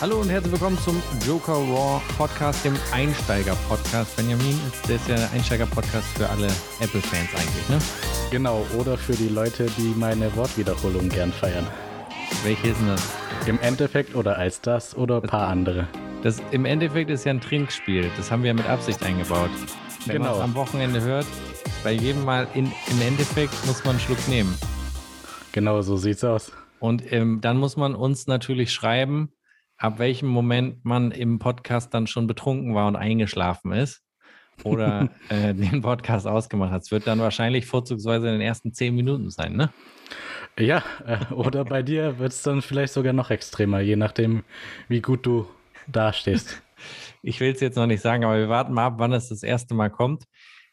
Hallo und herzlich willkommen zum Joker Raw Podcast, dem Einsteiger-Podcast. Benjamin, das ist ja der Einsteiger-Podcast für alle Apple-Fans eigentlich, ne? Genau, oder für die Leute, die meine Wortwiederholung gern feiern. Welche ist denn das? Im Endeffekt oder als das oder ein paar andere. Das im Endeffekt ist ja ein Trinkspiel. Das haben wir ja mit Absicht eingebaut. Wenn man Genau. es am Wochenende hört, bei jedem Mal in, im Endeffekt muss man einen Schluck nehmen. Genau, so sieht's aus. Und ähm, dann muss man uns natürlich schreiben, ab welchem Moment man im Podcast dann schon betrunken war und eingeschlafen ist oder äh, den Podcast ausgemacht hat. Es wird dann wahrscheinlich vorzugsweise in den ersten zehn Minuten sein, ne? Ja, äh, oder bei dir wird's dann vielleicht sogar noch extremer, je nachdem, wie gut du dastehst. Ich will es jetzt noch nicht sagen, aber wir warten mal ab, wann es das erste Mal kommt.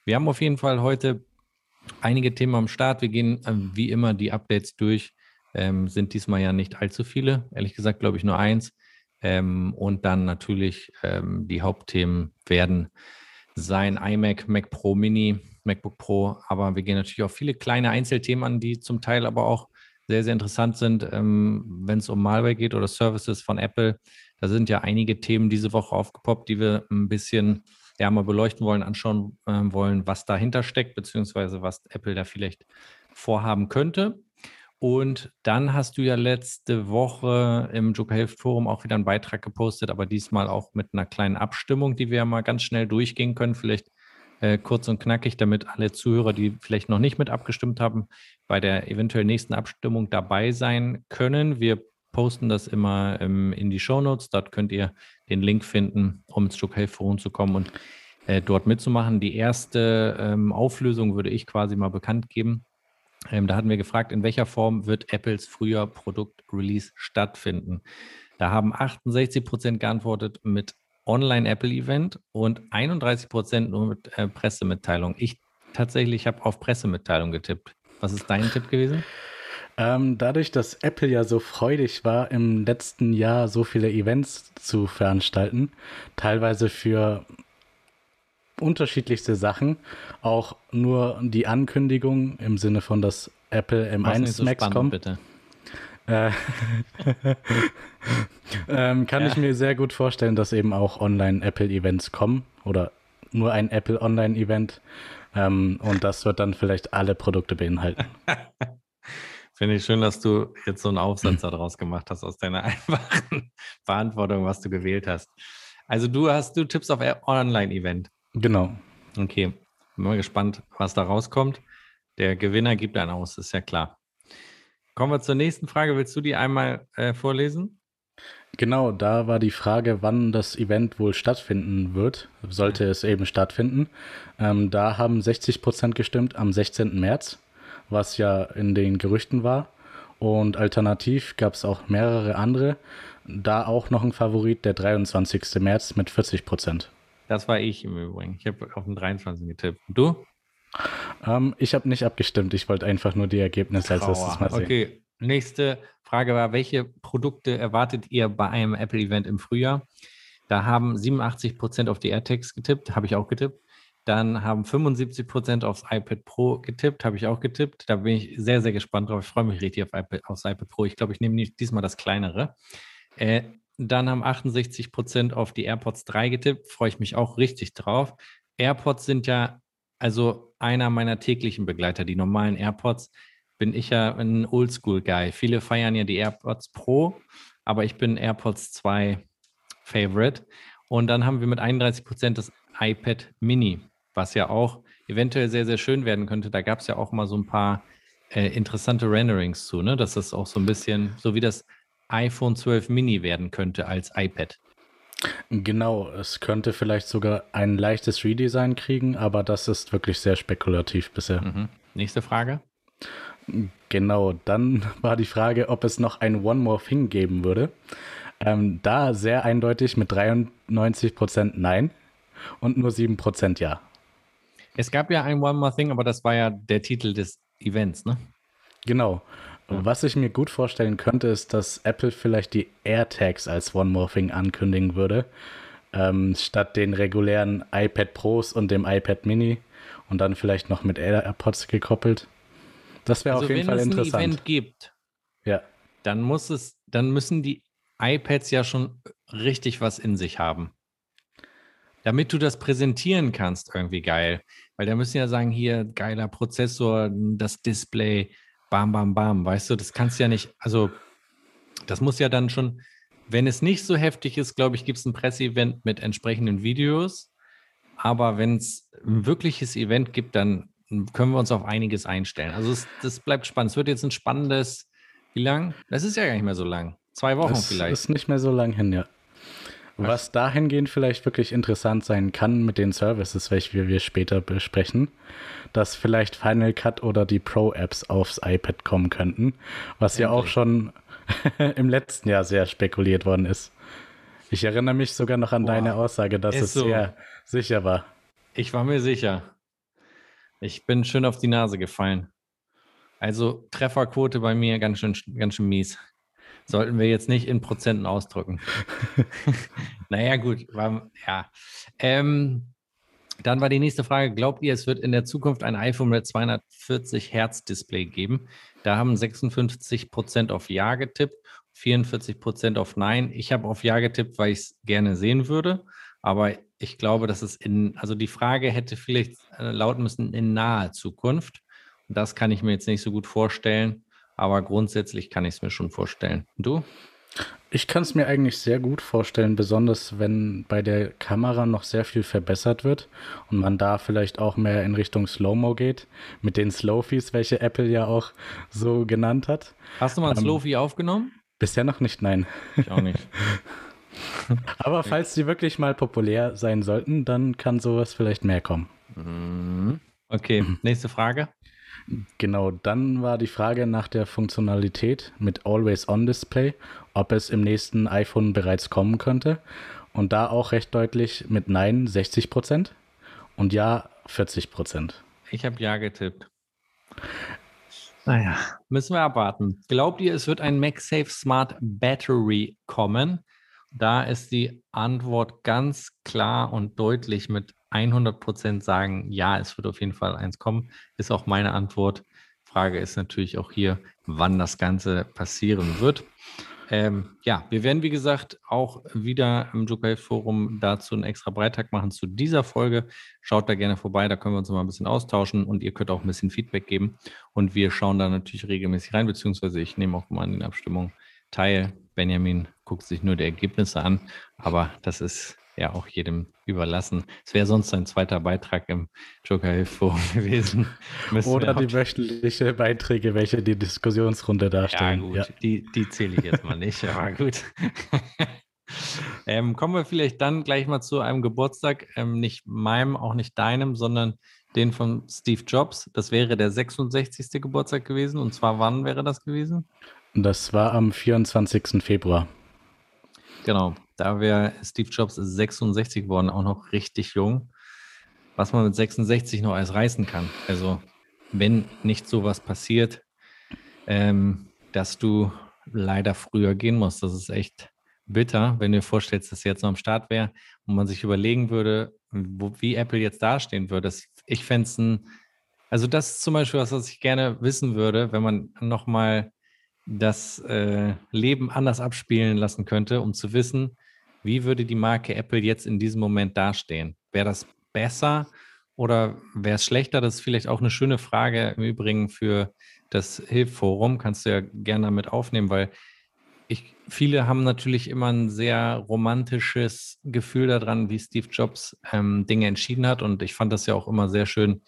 Wir haben auf jeden Fall heute einige Themen am Start. Wir gehen ähm, wie immer die Updates durch. Ähm, sind diesmal ja nicht allzu viele. Ehrlich gesagt, glaube ich, nur eins. Ähm, und dann natürlich ähm, die Hauptthemen werden sein iMac, Mac Pro Mini, MacBook Pro. Aber wir gehen natürlich auch viele kleine Einzelthemen an, die zum Teil aber auch sehr, sehr interessant sind, ähm, wenn es um Malware geht oder Services von Apple. Da sind ja einige Themen diese Woche aufgepoppt, die wir ein bisschen ja, mal beleuchten wollen, anschauen ähm, wollen, was dahinter steckt, beziehungsweise was Apple da vielleicht vorhaben könnte. Und dann hast du ja letzte Woche im Joker Hilft Forum auch wieder einen Beitrag gepostet, aber diesmal auch mit einer kleinen Abstimmung, die wir ja mal ganz schnell durchgehen können. Vielleicht äh, kurz und knackig, damit alle Zuhörer, die vielleicht noch nicht mit abgestimmt haben, bei der eventuell nächsten Abstimmung dabei sein können. Wir posten das immer ähm, in die Show Notes. Dort könnt ihr den Link finden, um ins Joker Hilft Forum zu kommen und äh, dort mitzumachen. Die erste ähm, Auflösung würde ich quasi mal bekannt geben. Ähm, da hatten wir gefragt, in welcher Form wird Apples früher Produktrelease stattfinden? Da haben 68 Prozent geantwortet mit Online-Apple-Event und 31 Prozent nur mit äh, Pressemitteilung. Ich tatsächlich habe auf Pressemitteilung getippt. Was ist dein Tipp gewesen? Ähm, dadurch, dass Apple ja so freudig war, im letzten Jahr so viele Events zu veranstalten, teilweise für unterschiedlichste Sachen, auch nur die Ankündigung im Sinne von, dass Apple Mach's nicht M1 so Max spannend, kommt, bitte. Äh, ähm, kann Ja. ich mir sehr gut vorstellen, dass eben auch Online-Apple-Events kommen oder nur ein Apple Online-Event. Ähm, und das wird dann vielleicht alle Produkte beinhalten. Finde ich schön, dass du jetzt so einen Aufsatz daraus gemacht hast aus deiner einfachen Beantwortung, was du gewählt hast. Also du hast, du tippst auf Online-Event. Genau. Okay, bin mal gespannt, was da rauskommt. Der Gewinner gibt einen aus, ist ja klar. Kommen wir zur nächsten Frage. Willst du die einmal äh, vorlesen? Genau, da war die Frage, wann das Event wohl stattfinden wird. Sollte es eben stattfinden. Ähm, da haben 60% gestimmt am 16. März, was ja in den Gerüchten war. Und alternativ gab es auch mehrere andere. Da auch noch ein Favorit, der 23. März mit 40%. Das war ich im Übrigen. Ich habe auf den 23 getippt. Und Du? Ähm, ich habe nicht abgestimmt, ich wollte einfach nur die Ergebnisse als erstes mal sehen. Okay, nächste Frage war, welche Produkte erwartet ihr bei einem Apple-Event im Frühjahr? Da haben 87 Prozent auf die AirTags getippt, habe ich auch getippt. Dann haben 75 Prozent aufs iPad Pro getippt, habe ich auch getippt. Da bin ich sehr, sehr gespannt drauf. Ich freue mich richtig auf iPad, aufs iPad Pro. Ich glaube, ich nehme nicht- diesmal das kleinere. Äh, dann haben 68 Prozent auf die AirPods 3 getippt. Freue ich mich auch richtig drauf. AirPods sind ja also einer meiner täglichen Begleiter. Die normalen AirPods bin ich ja ein Oldschool-Guy. Viele feiern ja die AirPods Pro, aber ich bin AirPods 2 Favorite. Und dann haben wir mit 31 Prozent das iPad Mini, was ja auch eventuell sehr, sehr schön werden könnte. Da gab es ja auch mal so ein paar äh, interessante Renderings zu, ne? dass das auch so ein bisschen so wie das iPhone 12 Mini werden könnte als iPad. Genau, es könnte vielleicht sogar ein leichtes Redesign kriegen, aber das ist wirklich sehr spekulativ bisher. Mhm. Nächste Frage. Genau, dann war die Frage, ob es noch ein One More Thing geben würde. Ähm, da sehr eindeutig mit 93% Nein und nur 7% Ja. Es gab ja ein One More Thing, aber das war ja der Titel des Events, ne? Genau. Was ich mir gut vorstellen könnte, ist, dass Apple vielleicht die AirTags als One More Thing ankündigen würde, ähm, statt den regulären iPad Pros und dem iPad Mini und dann vielleicht noch mit AirPods gekoppelt. Das wäre Also auf jeden wenn Fall es ein interessant. Event gibt, Ja, dann muss es, dann müssen die iPads ja schon richtig was in sich haben. Damit du das präsentieren kannst, irgendwie geil. Weil da müssen ja sagen, hier geiler Prozessor, das Display, bam, bam, bam. Weißt du, das kannst ja nicht, also das muss ja dann schon, wenn es nicht so heftig ist, glaube ich, gibt es ein Presseevent mit entsprechenden Videos. Aber wenn es ein wirkliches Event gibt, dann können wir uns auf einiges einstellen. Also es, das bleibt spannend. Es wird jetzt ein spannendes, wie lang? Das ist ja gar nicht mehr so lang. Zwei Wochen das vielleicht. ist nicht mehr so lang hin, ja. Was dahingehend vielleicht wirklich interessant sein kann mit den Services, welche wir später besprechen, dass vielleicht Final Cut oder die Pro-Apps aufs iPad kommen könnten, was Endlich. ja auch schon im letzten Jahr sehr spekuliert worden ist. Ich erinnere mich sogar noch an Boah. deine Aussage, dass es so. sehr sicher war. Ich war mir sicher. Ich bin schön auf die Nase gefallen. Also Trefferquote bei mir ganz schön, ganz schön mies. Sollten wir jetzt nicht in Prozenten ausdrücken. naja, gut. War, ja. Ähm, dann war die nächste Frage: Glaubt ihr, es wird in der Zukunft ein iPhone mit 240 Hertz Display geben? Da haben 56 Prozent auf Ja getippt, 44 Prozent auf Nein. Ich habe auf Ja getippt, weil ich es gerne sehen würde. Aber ich glaube, dass es in, also die Frage hätte vielleicht äh, lauten müssen in naher Zukunft. Und das kann ich mir jetzt nicht so gut vorstellen. Aber grundsätzlich kann ich es mir schon vorstellen. Du? Ich kann es mir eigentlich sehr gut vorstellen, besonders wenn bei der Kamera noch sehr viel verbessert wird und man da vielleicht auch mehr in Richtung Slow-Mo geht, mit den Slow-Fees, welche Apple ja auch so genannt hat. Hast du mal ein ähm, Slow-Fee aufgenommen? Bisher noch nicht, nein. Ich auch nicht. Aber falls sie wirklich mal populär sein sollten, dann kann sowas vielleicht mehr kommen. Mhm. Okay, nächste Frage. Genau, dann war die Frage nach der Funktionalität mit Always-On-Display, ob es im nächsten iPhone bereits kommen könnte. Und da auch recht deutlich mit Nein 60 Prozent und Ja 40 Prozent. Ich habe Ja getippt. Naja, müssen wir abwarten. Glaubt ihr, es wird ein MagSafe Smart Battery kommen? Da ist die Antwort ganz klar und deutlich mit 100 Prozent sagen, ja, es wird auf jeden Fall eins kommen, ist auch meine Antwort. Frage ist natürlich auch hier, wann das Ganze passieren wird. Ähm, ja, wir werden, wie gesagt, auch wieder im Joker Forum dazu einen extra Beitrag machen zu dieser Folge. Schaut da gerne vorbei, da können wir uns mal ein bisschen austauschen und ihr könnt auch ein bisschen Feedback geben. Und wir schauen da natürlich regelmäßig rein, beziehungsweise ich nehme auch mal an den Abstimmungen teil. Benjamin guckt sich nur die Ergebnisse an, aber das ist ja auch jedem überlassen. Es wäre sonst ein zweiter Beitrag im Joker Hilfe gewesen. Oder die wöchentliche Beiträge, welche die Diskussionsrunde darstellen. Ja, gut, ja. Die, die zähle ich jetzt mal nicht, aber gut. ähm, kommen wir vielleicht dann gleich mal zu einem Geburtstag, ähm, nicht meinem, auch nicht deinem, sondern den von Steve Jobs. Das wäre der 66. Geburtstag gewesen. Und zwar wann wäre das gewesen? Das war am 24. Februar. Genau, da wäre Steve Jobs 66 geworden, auch noch richtig jung. Was man mit 66 noch alles reißen kann. Also, wenn nicht sowas passiert, ähm, dass du leider früher gehen musst. Das ist echt bitter, wenn du dir vorstellst, dass jetzt noch am Start wäre und man sich überlegen würde, wo, wie Apple jetzt dastehen würde. Das, ich fände es ein, also das ist zum Beispiel was, was ich gerne wissen würde, wenn man nochmal das äh, Leben anders abspielen lassen könnte, um zu wissen, wie würde die Marke Apple jetzt in diesem Moment dastehen? Wäre das besser oder wäre es schlechter? Das ist vielleicht auch eine schöne Frage im Übrigen für das Hilfforum. Kannst du ja gerne damit aufnehmen, weil ich, viele haben natürlich immer ein sehr romantisches Gefühl daran, wie Steve Jobs ähm, Dinge entschieden hat. Und ich fand das ja auch immer sehr schön,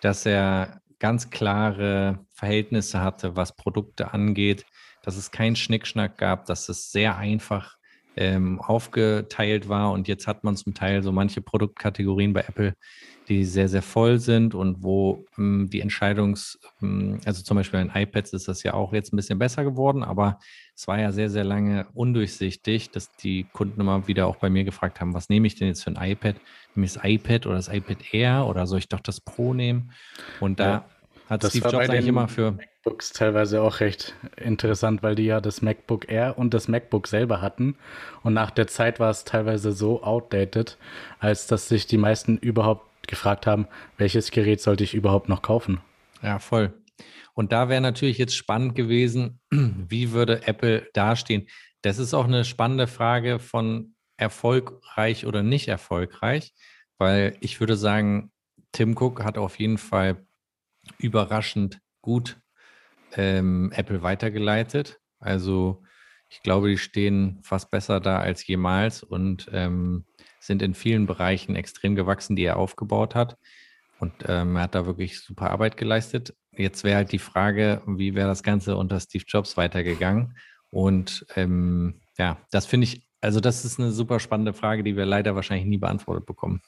dass er ganz klare Verhältnisse hatte, was Produkte angeht, dass es keinen Schnickschnack gab, dass es sehr einfach ähm, aufgeteilt war. Und jetzt hat man zum Teil so manche Produktkategorien bei Apple, die sehr, sehr voll sind und wo ähm, die Entscheidungs-, ähm, also zum Beispiel in iPads ist das ja auch jetzt ein bisschen besser geworden, aber es war ja sehr, sehr lange undurchsichtig, dass die Kunden immer wieder auch bei mir gefragt haben, was nehme ich denn jetzt für ein iPad? Nehme ich das iPad oder das iPad Air oder soll ich doch das Pro nehmen? Und da ja. Hat das Steve Jobs eigentlich immer für MacBooks teilweise auch recht interessant, weil die ja das MacBook Air und das MacBook selber hatten. Und nach der Zeit war es teilweise so outdated, als dass sich die meisten überhaupt gefragt haben, welches Gerät sollte ich überhaupt noch kaufen. Ja, voll. Und da wäre natürlich jetzt spannend gewesen, wie würde Apple dastehen. das ist auch eine spannende Frage von erfolgreich oder nicht erfolgreich, weil ich würde sagen, Tim Cook hat auf jeden Fall überraschend gut ähm, Apple weitergeleitet. Also ich glaube, die stehen fast besser da als jemals und ähm, sind in vielen Bereichen extrem gewachsen, die er aufgebaut hat. Und ähm, er hat da wirklich super Arbeit geleistet. Jetzt wäre halt die Frage, wie wäre das Ganze unter Steve Jobs weitergegangen? Und ähm, ja, das finde ich, also das ist eine super spannende Frage, die wir leider wahrscheinlich nie beantwortet bekommen.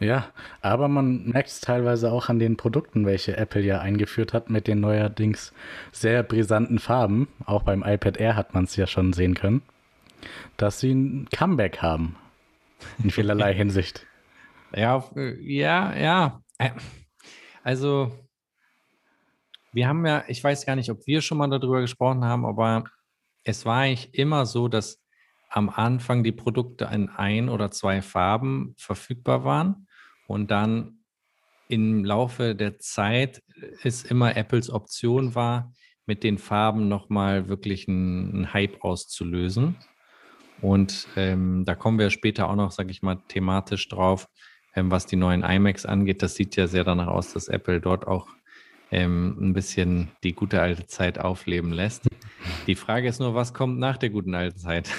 Ja, aber man merkt es teilweise auch an den Produkten, welche Apple ja eingeführt hat mit den neuerdings sehr brisanten Farben. Auch beim iPad Air hat man es ja schon sehen können, dass sie ein Comeback haben. In vielerlei Hinsicht. Ja, ja, ja. Also, wir haben ja, ich weiß gar nicht, ob wir schon mal darüber gesprochen haben, aber es war eigentlich immer so, dass am Anfang die Produkte in ein oder zwei Farben verfügbar waren und dann im Laufe der Zeit es immer Apples Option war, mit den Farben nochmal wirklich einen, Hype auszulösen. Und ähm, da kommen wir später auch noch, sage ich mal, thematisch drauf, ähm, was die neuen iMacs angeht. Das sieht ja sehr danach aus, dass Apple dort auch ähm, ein bisschen die gute alte Zeit aufleben lässt. Die Frage ist nur, was kommt nach der guten alten Zeit?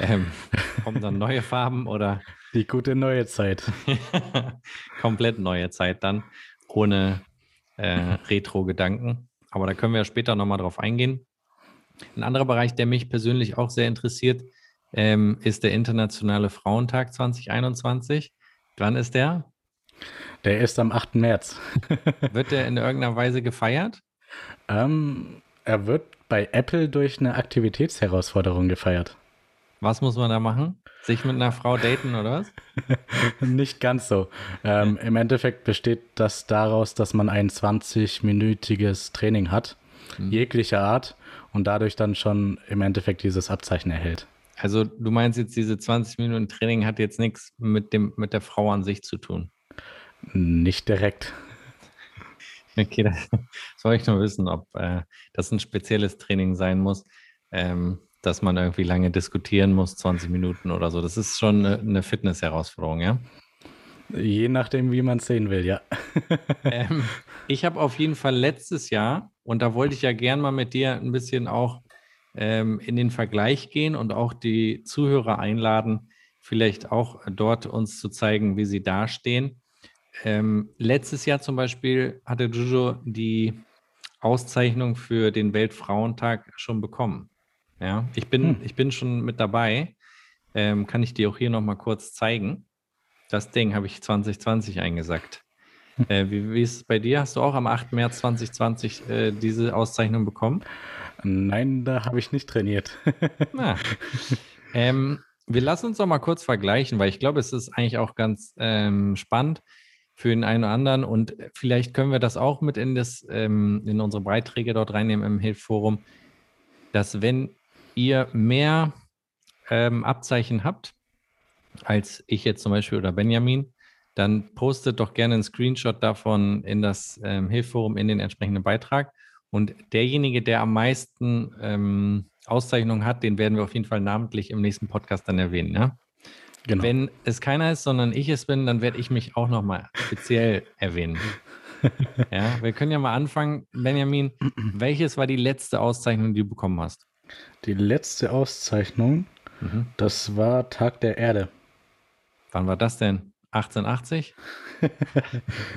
Ähm, kommen dann neue Farben oder? Die gute neue Zeit. Komplett neue Zeit dann, ohne äh, Retro-Gedanken. Aber da können wir später nochmal drauf eingehen. Ein anderer Bereich, der mich persönlich auch sehr interessiert, ähm, ist der Internationale Frauentag 2021. Wann ist der? Der ist am 8. März. wird der in irgendeiner Weise gefeiert? Ähm, er wird bei Apple durch eine Aktivitätsherausforderung gefeiert. Was muss man da machen? Sich mit einer Frau daten oder was? Nicht ganz so. Ähm, Im Endeffekt besteht das daraus, dass man ein 20-minütiges Training hat, mhm. jeglicher Art, und dadurch dann schon im Endeffekt dieses Abzeichen erhält. Also du meinst jetzt, diese 20 Minuten Training hat jetzt nichts mit, dem, mit der Frau an sich zu tun? Nicht direkt. Okay, das soll ich nur wissen, ob äh, das ein spezielles Training sein muss. Ähm, dass man irgendwie lange diskutieren muss, 20 Minuten oder so. Das ist schon eine, Fitness-Herausforderung, ja? Je nachdem, wie man es sehen will, ja. ähm, ich habe auf jeden Fall letztes Jahr, und da wollte ich ja gern mal mit dir ein bisschen auch ähm, in den Vergleich gehen und auch die Zuhörer einladen, vielleicht auch dort uns zu zeigen, wie sie dastehen. Ähm, letztes Jahr zum Beispiel hatte Jojo die Auszeichnung für den Weltfrauentag schon bekommen. Ja, ich bin, hm. ich bin schon mit dabei. Ähm, kann ich dir auch hier nochmal kurz zeigen. Das Ding habe ich 2020 eingesackt. Hm. Äh, wie, wie, ist es bei dir? Hast du auch am 8. März 2020 äh, diese Auszeichnung bekommen? Nein, da habe ich nicht trainiert. Na, ähm, wir lassen uns doch mal kurz vergleichen, weil ich glaube, es ist eigentlich auch ganz ähm, spannend für den einen oder anderen und vielleicht können wir das auch mit in, das, ähm, in unsere Beiträge dort reinnehmen im Hilfforum, dass wenn ihr mehr ähm, Abzeichen habt, als ich jetzt zum Beispiel oder Benjamin, dann postet doch gerne einen Screenshot davon in das ähm, Hilfforum, in den entsprechenden Beitrag. Und derjenige, der am meisten ähm, Auszeichnungen hat, den werden wir auf jeden Fall namentlich im nächsten Podcast dann erwähnen. Ja? Genau. Wenn es keiner ist, sondern ich es bin, dann werde ich mich auch nochmal speziell erwähnen. ja, wir können ja mal anfangen. Benjamin, welches war die letzte Auszeichnung, die du bekommen hast? Die letzte Auszeichnung, mhm. das war Tag der Erde. Wann war das denn? 1880?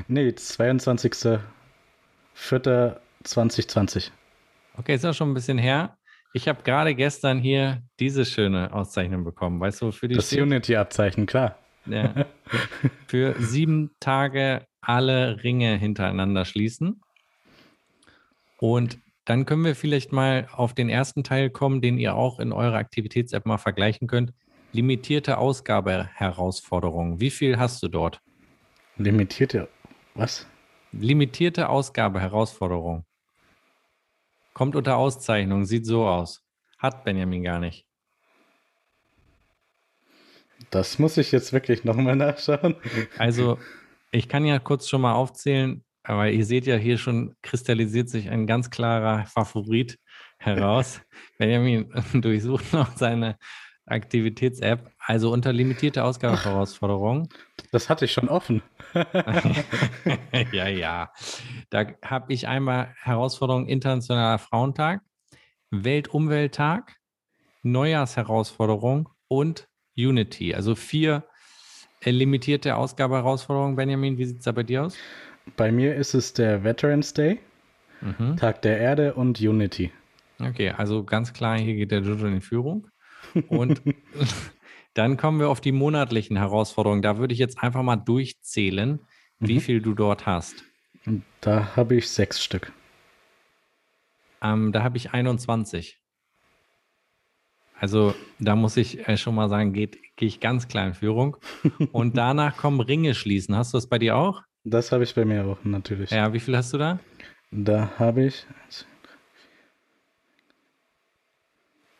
nee, 22.04.2020. Okay, ist ja schon ein bisschen her. Ich habe gerade gestern hier diese schöne Auszeichnung bekommen. Weißt du, für die Das Unity-Abzeichen, klar. Ja. Für sieben Tage alle Ringe hintereinander schließen. Und dann können wir vielleicht mal auf den ersten Teil kommen, den ihr auch in eurer Aktivitäts-App mal vergleichen könnt. Limitierte Ausgabe-Herausforderungen. Wie viel hast du dort? Limitierte, was? Limitierte Ausgabe-Herausforderung. Kommt unter Auszeichnung, sieht so aus. Hat Benjamin gar nicht. Das muss ich jetzt wirklich nochmal nachschauen. Also, ich kann ja kurz schon mal aufzählen, aber ihr seht ja hier schon kristallisiert sich ein ganz klarer Favorit. heraus. Benjamin durchsucht noch seine Aktivitäts-App, also unter limitierte Ausgabeherausforderungen. Das hatte ich schon offen. ja, ja. Da habe ich einmal Herausforderung Internationaler Frauentag, Weltumwelttag, Neujahrsherausforderung und Unity. Also vier äh, limitierte Ausgabeherausforderungen. Benjamin, wie sieht es da bei dir aus? Bei mir ist es der Veterans Day, mhm. Tag der Erde und Unity. Okay, also ganz klar, hier geht der Jojo in Führung. Und dann kommen wir auf die monatlichen Herausforderungen. Da würde ich jetzt einfach mal durchzählen, wie mhm. viel du dort hast. Da habe ich sechs Stück. Ähm, da habe ich 21. Also da muss ich äh, schon mal sagen, gehe ich ganz klar in Führung. Und danach kommen Ringe schließen. Hast du das bei dir auch? Das habe ich bei mir auch, natürlich. Ja, wie viel hast du da? Da habe ich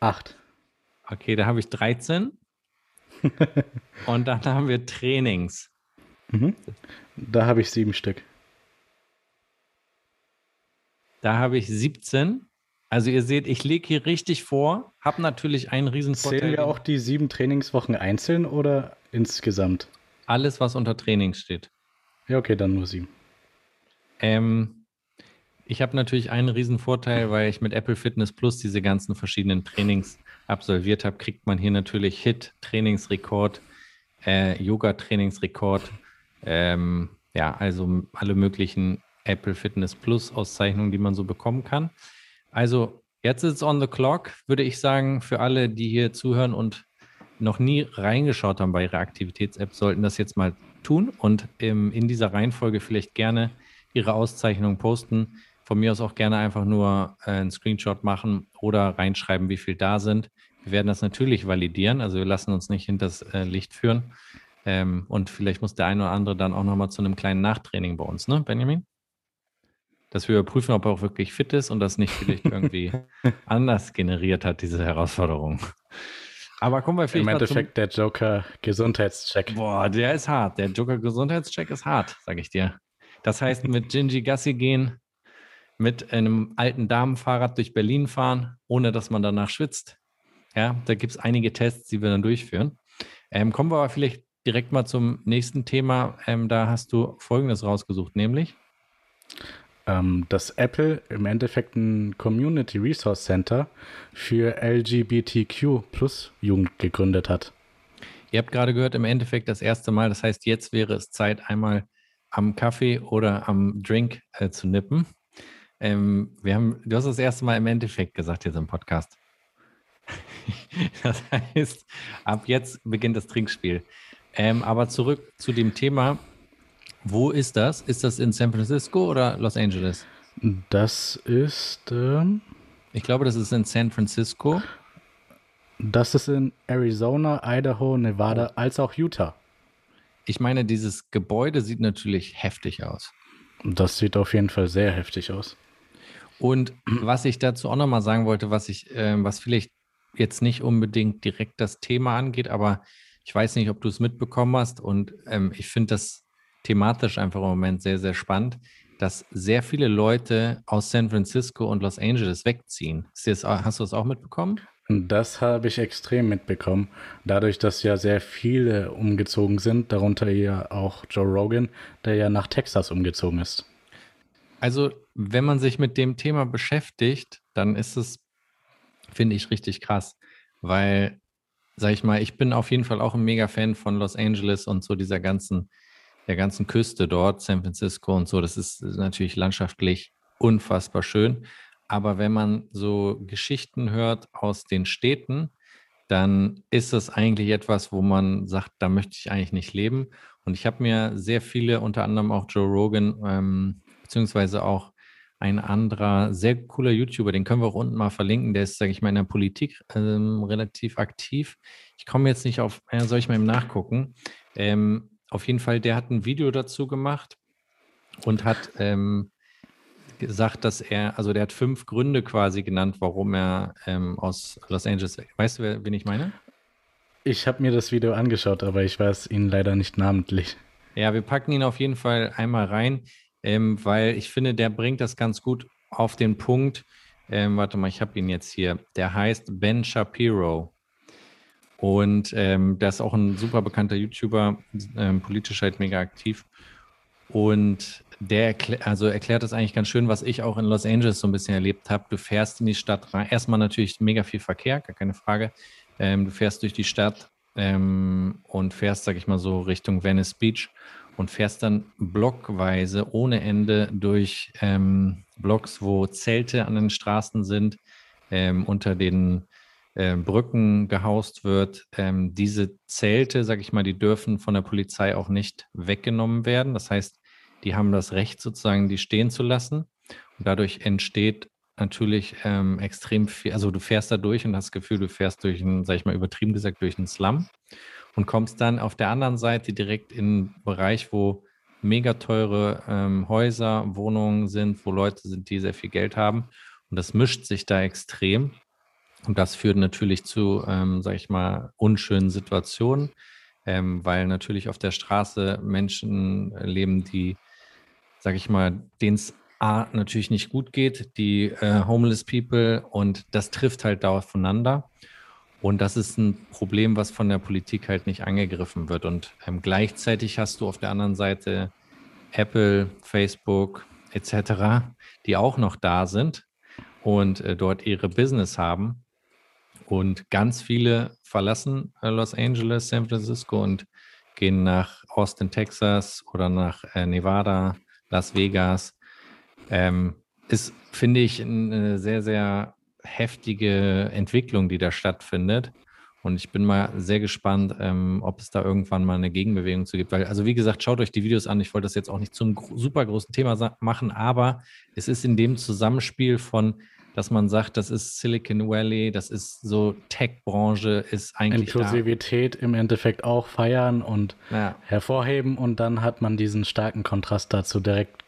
acht. Okay, da habe ich 13. Und dann haben wir Trainings. Mhm. Da habe ich sieben Stück. Da habe ich 17. Also ihr seht, ich lege hier richtig vor, habe natürlich einen riesen Vorteil. Zählen wir auch die sieben Trainingswochen einzeln oder insgesamt? Alles, was unter Trainings steht. Ja, okay, dann nur sieben. Ähm, ich habe natürlich einen riesen Vorteil, weil ich mit Apple Fitness Plus diese ganzen verschiedenen Trainings absolviert habe, kriegt man hier natürlich Hit, Trainingsrekord, äh, Yoga-Trainingsrekord, ähm, ja, also alle möglichen Apple Fitness Plus Auszeichnungen, die man so bekommen kann. Also jetzt ist es on the clock, würde ich sagen, für alle, die hier zuhören und noch nie reingeschaut haben bei ihrer Aktivitäts-App, sollten das jetzt mal tun und im, in dieser Reihenfolge vielleicht gerne ihre Auszeichnung posten. Von mir aus auch gerne einfach nur äh, einen Screenshot machen oder reinschreiben, wie viel da sind. Wir werden das natürlich validieren, also wir lassen uns nicht hinters äh, Licht führen. Ähm, und vielleicht muss der eine oder andere dann auch nochmal zu einem kleinen Nachtraining bei uns, ne, Benjamin? dass wir überprüfen, ob er auch wirklich fit ist und das nicht vielleicht irgendwie anders generiert hat, diese Herausforderung. Aber kommen wir vielleicht Im Endeffekt der Joker Gesundheitscheck. Boah, der ist hart. Der Joker Gesundheitscheck ist hart, sag ich dir. Das heißt, mit Gingy Gassi gehen, mit einem alten Damenfahrrad durch Berlin fahren, ohne dass man danach schwitzt. Ja, da gibt es einige Tests, die wir dann durchführen. Ähm, kommen wir aber vielleicht direkt mal zum nächsten Thema. Ähm, da hast du Folgendes rausgesucht, nämlich ähm, dass Apple im Endeffekt ein Community Resource Center für LGBTQ plus Jugend gegründet hat. Ihr habt gerade gehört, im Endeffekt das erste Mal. Das heißt, jetzt wäre es Zeit, einmal am Kaffee oder am Drink äh, zu nippen. Ähm, wir haben, du hast das erste Mal im Endeffekt gesagt jetzt im Podcast. das heißt, ab jetzt beginnt das Trinkspiel. Ähm, aber zurück zu dem Thema, wo ist das? Ist das in San Francisco oder Los Angeles? Das ist. Ähm, ich glaube, das ist in San Francisco. Das ist in Arizona, Idaho, Nevada, oh. als auch Utah. Ich meine, dieses Gebäude sieht natürlich heftig aus. Das sieht auf jeden Fall sehr heftig aus. Und was ich dazu auch nochmal sagen wollte, was ich, äh, was vielleicht jetzt nicht unbedingt direkt das Thema angeht, aber ich weiß nicht, ob du es mitbekommen hast und ähm, ich finde das thematisch einfach im Moment sehr, sehr spannend, dass sehr viele Leute aus San Francisco und Los Angeles wegziehen. hast du das auch mitbekommen? Das habe ich extrem mitbekommen. Dadurch, dass ja sehr viele umgezogen sind, darunter ja auch Joe Rogan, der ja nach Texas umgezogen ist. Also, wenn man sich mit dem Thema beschäftigt, dann ist es, finde ich, richtig krass, weil, sag ich mal, ich bin auf jeden Fall auch ein Mega-Fan von Los Angeles und so dieser ganzen der ganzen Küste dort, San Francisco und so. Das ist natürlich landschaftlich unfassbar schön. Aber wenn man so Geschichten hört aus den Städten, dann ist das eigentlich etwas, wo man sagt, da möchte ich eigentlich nicht leben. Und ich habe mir sehr viele, unter anderem auch Joe Rogan, ähm, beziehungsweise auch ein anderer sehr cooler YouTuber, den können wir auch unten mal verlinken, der ist, sage ich mal, in der Politik ähm, relativ aktiv. Ich komme jetzt nicht auf, äh, soll ich mal im Nachgucken. Ähm, auf jeden Fall, der hat ein Video dazu gemacht und hat ähm, gesagt, dass er, also der hat fünf Gründe quasi genannt, warum er ähm, aus Los Angeles, weißt du, wen ich meine? Ich habe mir das Video angeschaut, aber ich weiß ihn leider nicht namentlich. Ja, wir packen ihn auf jeden Fall einmal rein, ähm, weil ich finde, der bringt das ganz gut auf den Punkt, Ähm, warte mal, ich habe ihn jetzt hier. Der heißt Ben Shapiro. Und ähm, der ist auch ein super bekannter YouTuber, ähm, politisch halt mega aktiv. Und der erklär, also erklärt das eigentlich ganz schön, was ich auch in Los Angeles so ein bisschen erlebt habe. Du fährst in die Stadt rein. Erstmal natürlich mega viel Verkehr, gar keine Frage. Ähm, du fährst durch die Stadt ähm, und fährst, sag ich mal so, Richtung Venice Beach und fährst dann blockweise ohne Ende durch ähm, Blocks, wo Zelte an den Straßen sind, ähm, unter den äh, Brücken gehaust wird. Ähm, diese Zelte, sag ich mal, die dürfen von der Polizei auch nicht weggenommen werden. Das heißt, die haben das Recht sozusagen, die stehen zu lassen. Und dadurch entsteht natürlich ähm, extrem viel, also du fährst da durch und hast das Gefühl, du fährst durch einen, sag ich mal, übertrieben gesagt, durch einen Slum und kommst dann auf der anderen Seite direkt in einen Bereich, wo mega teure ähm, Häuser, Wohnungen sind, wo Leute sind, die sehr viel Geld haben. Und das mischt sich da extrem. Und das führt natürlich zu, ähm, sag ich mal, unschönen Situationen, ähm, weil natürlich auf der Straße Menschen leben, die, sag ich mal, denen es natürlich nicht gut geht, die äh, Homeless People, und das trifft halt da aufeinander. Und das ist ein Problem, was von der Politik halt nicht angegriffen wird. Und ähm, gleichzeitig hast du auf der anderen Seite Apple, Facebook etc., die auch noch da sind und äh, dort ihre Business haben. Und ganz viele verlassen äh, Los Angeles, San Francisco und gehen nach Austin, Texas oder nach äh, Nevada, Las Vegas ähm, ist, finde ich, eine sehr, sehr heftige Entwicklung, die da stattfindet. Und ich bin mal sehr gespannt, ähm, ob es da irgendwann mal eine Gegenbewegung zu gibt. Weil, also wie gesagt, schaut euch die Videos an. Ich wollte das jetzt auch nicht zum super großen Thema machen, aber es ist in dem Zusammenspiel von, dass man sagt, das ist Silicon Valley, das ist so Tech-Branche, ist eigentlich. Inklusivität da. im Endeffekt auch feiern und ja. hervorheben und dann hat man diesen starken Kontrast dazu direkt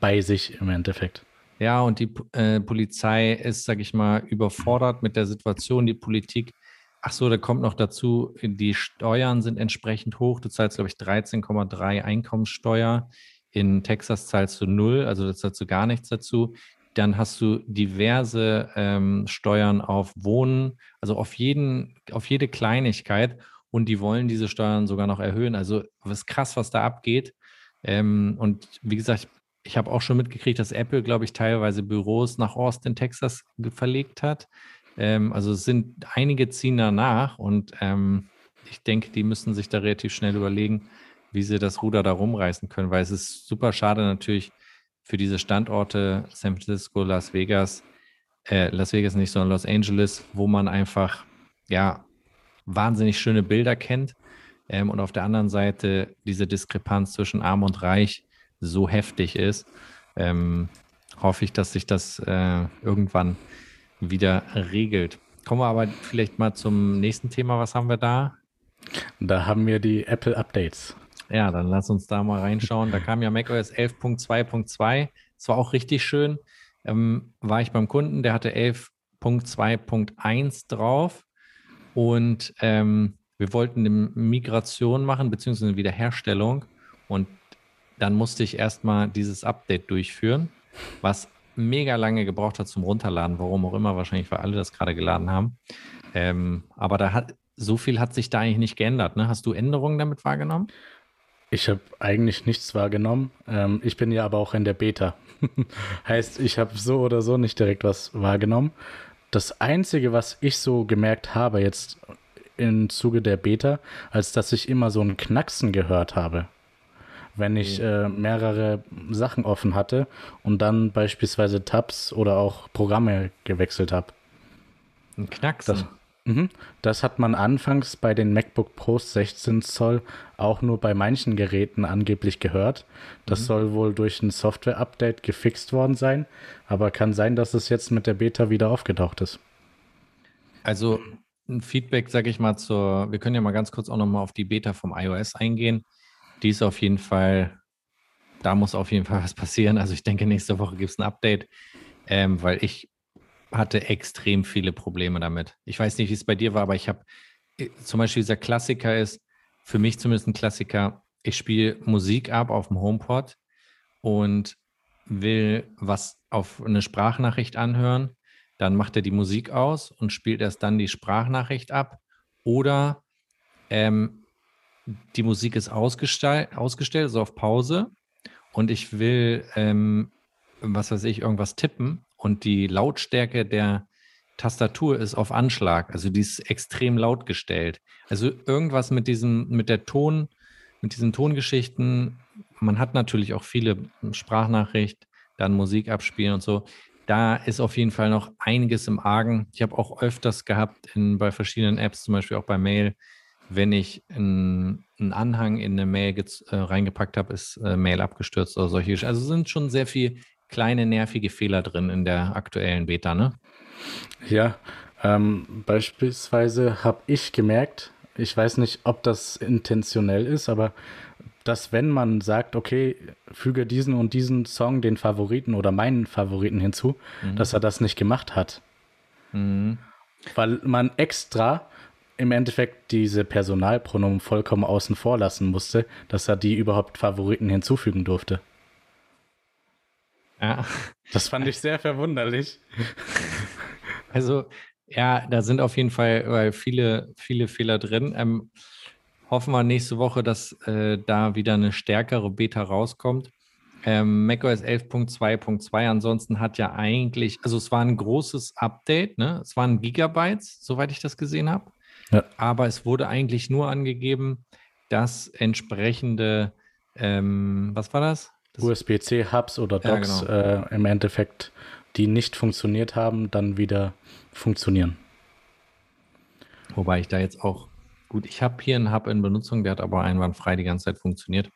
bei sich im Endeffekt. Ja, und die äh, Polizei ist, sag ich mal, überfordert mit der Situation. Die Politik, ach so, da kommt noch dazu, die Steuern sind entsprechend hoch. Du zahlst, glaube ich, 13,3 Einkommenssteuer. In Texas zahlst du null, also das dazu gar nichts dazu. Dann hast du diverse ähm, Steuern auf Wohnen, also auf jeden, auf jede Kleinigkeit. Und die wollen diese Steuern sogar noch erhöhen. Also was krass, was da abgeht. Ähm, und wie gesagt, ich habe auch schon mitgekriegt, dass Apple, glaube ich, teilweise Büros nach Austin, Texas verlegt hat. Ähm, also es sind einige ziehen danach und ähm, ich denke, die müssen sich da relativ schnell überlegen, wie sie das Ruder da rumreißen können, weil es ist super schade natürlich für diese Standorte San Francisco, Las Vegas, äh, Las Vegas nicht, sondern Los Angeles, wo man einfach ja wahnsinnig schöne Bilder kennt ähm, und auf der anderen Seite diese Diskrepanz zwischen Arm und Reich so heftig ist, ähm, hoffe ich, dass sich das äh, irgendwann wieder regelt. Kommen wir aber vielleicht mal zum nächsten Thema. Was haben wir da? Da haben wir die Apple Updates. Ja, dann lass uns da mal reinschauen. Da kam ja macOS 11.2.2. Das war auch richtig schön. Ähm, war ich beim Kunden, der hatte 11.2.1 drauf. Und ähm, wir wollten eine Migration machen, beziehungsweise eine Wiederherstellung. Und dann musste ich erstmal dieses Update durchführen, was mega lange gebraucht hat zum Runterladen, warum auch immer, wahrscheinlich, weil alle das gerade geladen haben. Ähm, aber da hat so viel hat sich da eigentlich nicht geändert. Ne? Hast du Änderungen damit wahrgenommen? Ich habe eigentlich nichts wahrgenommen. Ähm, ich bin ja aber auch in der Beta. heißt, ich habe so oder so nicht direkt was wahrgenommen. Das Einzige, was ich so gemerkt habe jetzt im Zuge der Beta, als dass ich immer so ein Knacksen gehört habe wenn ich äh, mehrere Sachen offen hatte und dann beispielsweise Tabs oder auch Programme gewechselt habe. Ein Knacksen. Das, das hat man anfangs bei den MacBook Pros 16 Zoll auch nur bei manchen Geräten angeblich gehört. Das mhm. soll wohl durch ein Software-Update gefixt worden sein, aber kann sein, dass es jetzt mit der Beta wieder aufgetaucht ist. Also ein Feedback, sage ich mal, zur, wir können ja mal ganz kurz auch nochmal auf die Beta vom iOS eingehen die ist auf jeden Fall, da muss auf jeden Fall was passieren. Also ich denke, nächste Woche gibt es ein Update, ähm, weil ich hatte extrem viele Probleme damit. Ich weiß nicht, wie es bei dir war, aber ich habe äh, zum Beispiel dieser Klassiker ist, für mich zumindest ein Klassiker, ich spiele Musik ab auf dem HomePod und will was auf eine Sprachnachricht anhören, dann macht er die Musik aus und spielt erst dann die Sprachnachricht ab. Oder ähm, die Musik ist ausgestellt, ausgestellt, also auf Pause und ich will, ähm, was weiß ich, irgendwas tippen und die Lautstärke der Tastatur ist auf Anschlag, also die ist extrem laut gestellt. Also irgendwas mit diesem, mit der Ton, mit diesen Tongeschichten. Man hat natürlich auch viele Sprachnachricht, dann Musik abspielen und so. Da ist auf jeden Fall noch einiges im Argen. Ich habe auch öfters gehabt in, bei verschiedenen Apps, zum Beispiel auch bei Mail, wenn ich einen, Anhang in eine Mail äh, reingepackt habe, ist äh, Mail abgestürzt oder solche. Also sind schon sehr viele kleine nervige Fehler drin in der aktuellen Beta, ne? Ja, ähm, beispielsweise habe ich gemerkt, ich weiß nicht, ob das intentionell ist, aber dass wenn man sagt, okay, füge diesen und diesen Song den Favoriten oder meinen Favoriten hinzu, mhm. dass er das nicht gemacht hat. Mhm. Weil man extra im Endeffekt diese Personalpronomen vollkommen außen vor lassen musste, dass er die überhaupt Favoriten hinzufügen durfte. Ja. Das fand ich sehr verwunderlich. Also, ja, da sind auf jeden Fall viele, viele Fehler drin. Ähm, hoffen wir nächste Woche, dass äh, da wieder eine stärkere Beta rauskommt. Ähm, macOS 11.2.2 ansonsten hat ja eigentlich, also es war ein großes Update, ne? Es waren Gigabytes, soweit ich das gesehen habe. Ja. Aber es wurde eigentlich nur angegeben, dass entsprechende, ähm, was war das? USB-C-Hubs oder Docks ja, genau. äh, im Endeffekt, die nicht funktioniert haben, dann wieder funktionieren. Wobei ich da jetzt auch, gut, ich habe hier einen Hub in Benutzung, der hat aber einwandfrei die ganze Zeit funktioniert.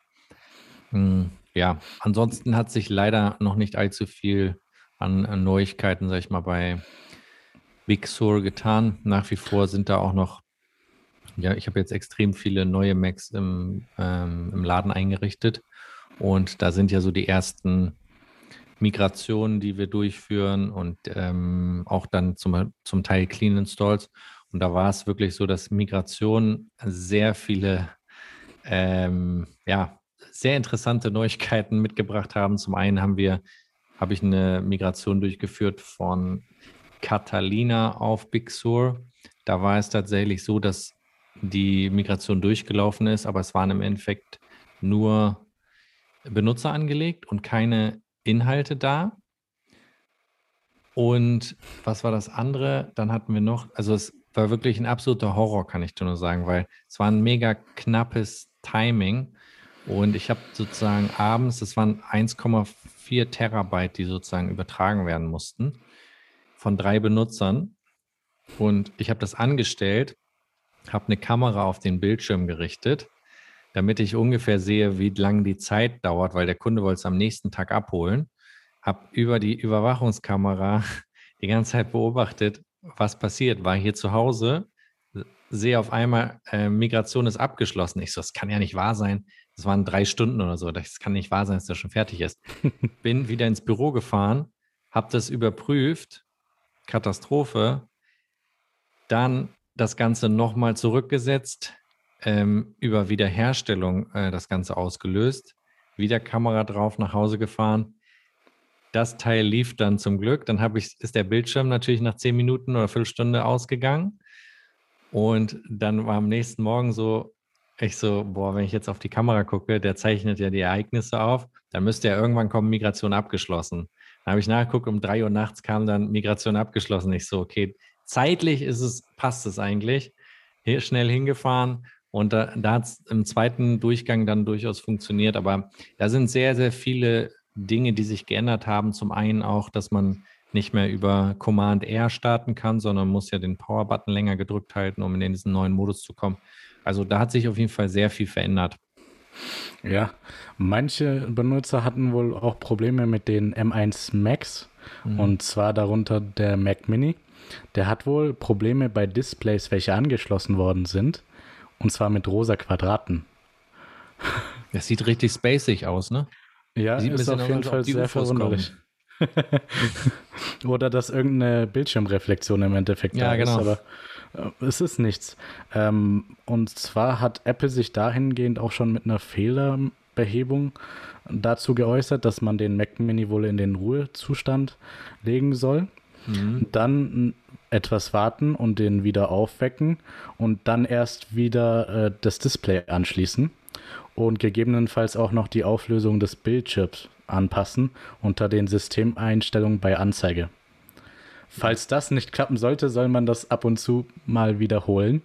Hm, ja, ansonsten hat sich leider noch nicht allzu viel an, an Neuigkeiten, sag ich mal, bei Big Sur getan. Nach wie vor sind da auch noch, ja, ich habe jetzt extrem viele neue Macs im, ähm, im Laden eingerichtet. Und da sind ja so die ersten Migrationen, die wir durchführen und ähm, auch dann zum, zum Teil Clean Installs. Und da war es wirklich so, dass Migration sehr viele, ähm, ja, sehr interessante Neuigkeiten mitgebracht haben. Zum einen haben wir, habe ich eine Migration durchgeführt von Catalina auf Big Sur. Da war es tatsächlich so, dass die Migration durchgelaufen ist, aber es waren im Endeffekt nur Benutzer angelegt und keine Inhalte da. Und was war das andere? Dann hatten wir noch, also es war wirklich ein absoluter Horror, kann ich nur sagen, weil es war ein mega knappes Timing. Und ich habe sozusagen abends, das waren 1,4 Terabyte, die sozusagen übertragen werden mussten von drei Benutzern und ich habe das angestellt, habe eine Kamera auf den Bildschirm gerichtet, damit ich ungefähr sehe, wie lang die Zeit dauert, weil der Kunde wollte es am nächsten Tag abholen. Habe über die Überwachungskamera die ganze Zeit beobachtet, was passiert. War hier zu Hause, sehe auf einmal, äh, Migration ist abgeschlossen. Ich so, das kann ja nicht wahr sein. Das waren drei Stunden oder so. Das kann nicht wahr sein, dass das schon fertig ist. Bin wieder ins Büro gefahren, habe das überprüft Katastrophe. Dann das Ganze nochmal zurückgesetzt, ähm, über Wiederherstellung äh, das Ganze ausgelöst, wieder Kamera drauf, nach Hause gefahren. Das Teil lief dann zum Glück. Dann ich, ist der Bildschirm natürlich nach zehn Minuten oder Viertelstunde ausgegangen. Und dann war am nächsten Morgen so, ich so, boah, wenn ich jetzt auf die Kamera gucke, der zeichnet ja die Ereignisse auf, dann müsste ja irgendwann kommen, Migration abgeschlossen. Dann habe ich nachgeguckt, um drei Uhr nachts kam dann Migration abgeschlossen. Ich so, okay, zeitlich ist es, passt es eigentlich. Hier schnell hingefahren und da, da hat es im zweiten Durchgang dann durchaus funktioniert. Aber da sind sehr, sehr viele Dinge, die sich geändert haben. Zum einen auch, dass man nicht mehr über Command R starten kann, sondern muss ja den Power-Button länger gedrückt halten, um in diesen neuen Modus zu kommen. Also da hat sich auf jeden Fall sehr viel verändert. Ja, manche Benutzer hatten wohl auch Probleme mit den M1 Macs mhm. und zwar darunter der Mac Mini. Der hat wohl Probleme bei Displays, welche angeschlossen worden sind und zwar mit rosa Quadraten. Das sieht richtig spacig aus, ne? Ja, sieht ist auf jeden Fall sehr verwunderlich. Oder dass irgendeine Bildschirmreflexion im Endeffekt ja, da genau. ist, aber äh, es ist nichts. Ähm, und zwar hat Apple sich dahingehend auch schon mit einer Fehlerbehebung dazu geäußert, dass man den Mac Mini wohl in den Ruhezustand legen soll. Mhm. dann etwas warten und den wieder aufwecken und dann erst wieder äh, das Display anschließen und gegebenenfalls auch noch die Auflösung des Bildschirms anpassen unter den Systemeinstellungen bei Anzeige. Falls das nicht klappen sollte, soll man das ab und zu mal wiederholen.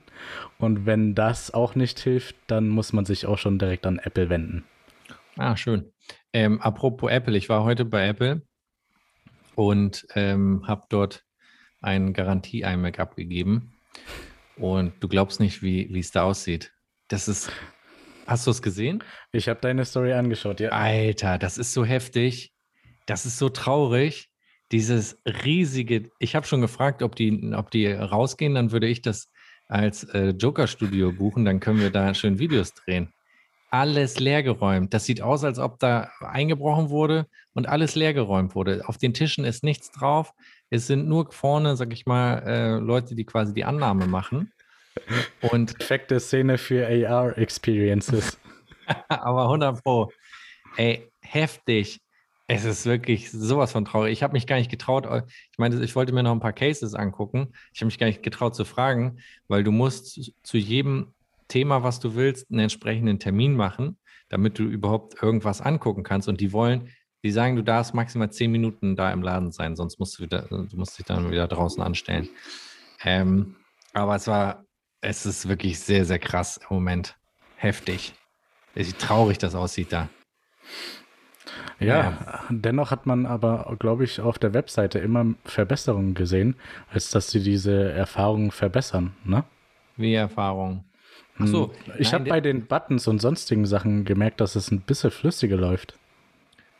Und wenn das auch nicht hilft, dann muss man sich auch schon direkt an Apple wenden. Ah, schön. Ähm, apropos Apple, ich war heute bei Apple und ähm, habe dort ein Garantie-iMac abgegeben. Und du glaubst nicht, wie es da aussieht. Das ist. Hast du es gesehen? Ich habe deine Story angeschaut, ja. Alter, das ist so heftig. Das ist so traurig. Dieses riesige. Ich habe schon gefragt, ob die, ob die rausgehen, dann würde ich das als äh, Joker-Studio buchen, dann können wir da schön Videos drehen alles leergeräumt. Das sieht aus, als ob da eingebrochen wurde und alles leergeräumt wurde. Auf den Tischen ist nichts drauf. Es sind nur vorne, sag ich mal, äh, Leute, die quasi die Annahme machen. Und Perfekte Szene für AR-Experiences. Aber 100 Pro. Ey, heftig. Es ist wirklich sowas von traurig. Ich habe mich gar nicht getraut. Ich meine, ich wollte mir noch ein paar Cases angucken. Ich habe mich gar nicht getraut zu fragen, weil du musst zu jedem Thema, was du willst, einen entsprechenden Termin machen, damit du überhaupt irgendwas angucken kannst. Und die wollen, die sagen, du darfst maximal zehn Minuten da im Laden sein, sonst musst du wieder, du musst dich dann wieder draußen anstellen. Ähm, aber es war, es ist wirklich sehr, sehr krass im Moment. Heftig. Wie traurig das aussieht da. Ja, ja, dennoch hat man aber, glaube ich, auf der Webseite immer Verbesserungen gesehen, als dass sie diese Erfahrungen verbessern, ne? Wie Erfahrungen? Ach so, hm. ich habe bei den Buttons und sonstigen Sachen gemerkt, dass es ein bisschen flüssiger läuft.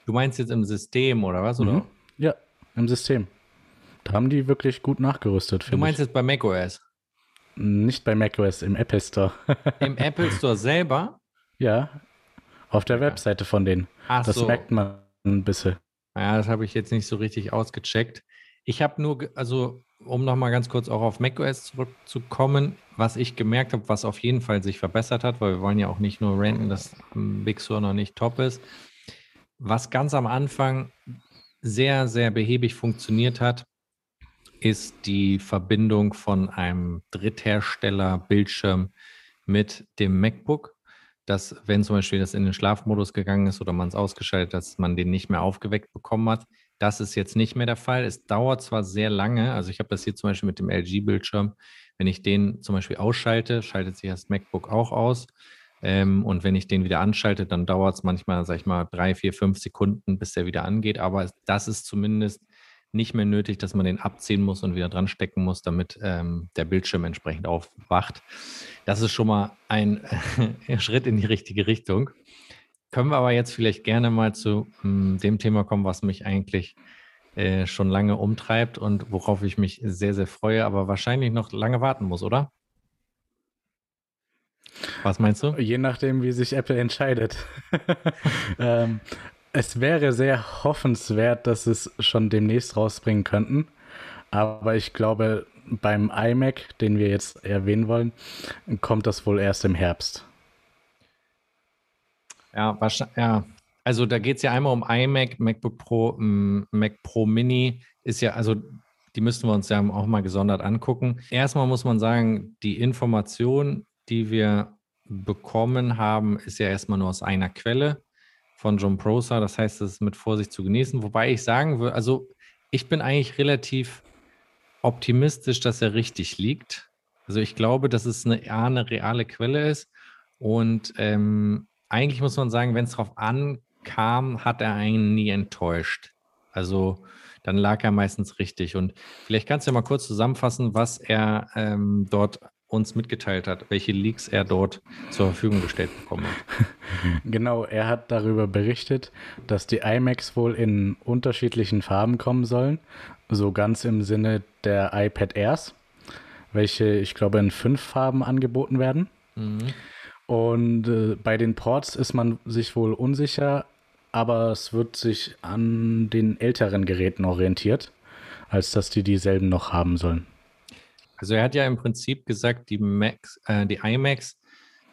Du meinst jetzt im System oder was? Oder? Mhm. Ja, im System. Da haben die wirklich gut nachgerüstet. Du meinst ich. jetzt bei macOS? Nicht bei macOS, im Apple Store. Im Apple Store selber? Ja, auf der. Webseite von denen. Ach das so. merkt man ein bisschen. Ja, das habe ich jetzt nicht so richtig ausgecheckt. Ich habe nur, also um nochmal ganz kurz auch auf macOS zurückzukommen, was ich gemerkt habe, was auf jeden Fall sich verbessert hat, weil wir wollen ja auch nicht nur ranten, dass Big Sur noch nicht top ist. Was ganz am Anfang sehr, sehr behäbig funktioniert hat, ist die Verbindung von einem Dritthersteller Bildschirm mit dem MacBook. Dass, wenn zum Beispiel das in den Schlafmodus gegangen ist oder man es ausgeschaltet hat, dass man den nicht mehr aufgeweckt bekommen hat. Das ist jetzt nicht mehr der Fall. Es dauert zwar sehr lange, also ich habe das hier zum Beispiel mit dem LG-Bildschirm. Wenn ich den zum Beispiel ausschalte, schaltet sich das MacBook auch aus. Ähm, und wenn ich den wieder anschalte, dann dauert es manchmal, sag ich mal, drei, vier, fünf Sekunden, bis der wieder angeht. Aber das ist zumindest nicht mehr nötig, dass man den abziehen muss und wieder dran stecken muss, damit ähm, der Bildschirm entsprechend aufwacht. Das ist schon mal ein Schritt in die richtige Richtung. Können wir aber jetzt vielleicht gerne mal zu mh, hm, dem Thema kommen, was mich eigentlich äh, schon lange umtreibt und worauf ich mich sehr, sehr freue, aber wahrscheinlich noch lange warten muss, oder? Was meinst du? Je nachdem, wie sich Apple entscheidet. ähm, es wäre sehr hoffenswert, dass es schon demnächst rausbringen könnten. Aber ich glaube, beim iMac, den wir jetzt erwähnen wollen, kommt das wohl erst im Herbst. Ja, wahrscheinlich, ja. Also da geht es ja einmal um iMac, MacBook Pro, Mac Pro Mini ist ja, also die müssten wir uns ja auch mal gesondert angucken. Erstmal muss man sagen, die Information, die wir bekommen haben, ist ja erstmal nur aus einer Quelle von John Prosser. Das heißt, es ist mit Vorsicht zu genießen. Wobei ich sagen würde, also ich bin eigentlich relativ optimistisch, dass er richtig liegt. Also ich glaube, dass es eine, eine reale Quelle ist. Und ähm, eigentlich muss man sagen, wenn es darauf ankam, hat er einen nie enttäuscht. Also dann lag er meistens richtig. Und vielleicht kannst du ja mal kurz zusammenfassen, was er ähm, dort uns mitgeteilt hat, welche Leaks er dort zur Verfügung gestellt bekommen hat. Genau, er hat darüber berichtet, dass die iMacs wohl in unterschiedlichen Farben kommen sollen, so ganz im Sinne der iPad Airs, welche ich glaube in fünf Farben angeboten werden. Mhm. Und äh, bei den Ports ist man sich wohl unsicher, aber es wird sich an den älteren Geräten orientiert, als dass die dieselben noch haben sollen. Also er hat ja im Prinzip gesagt, die, Macs, äh, die iMacs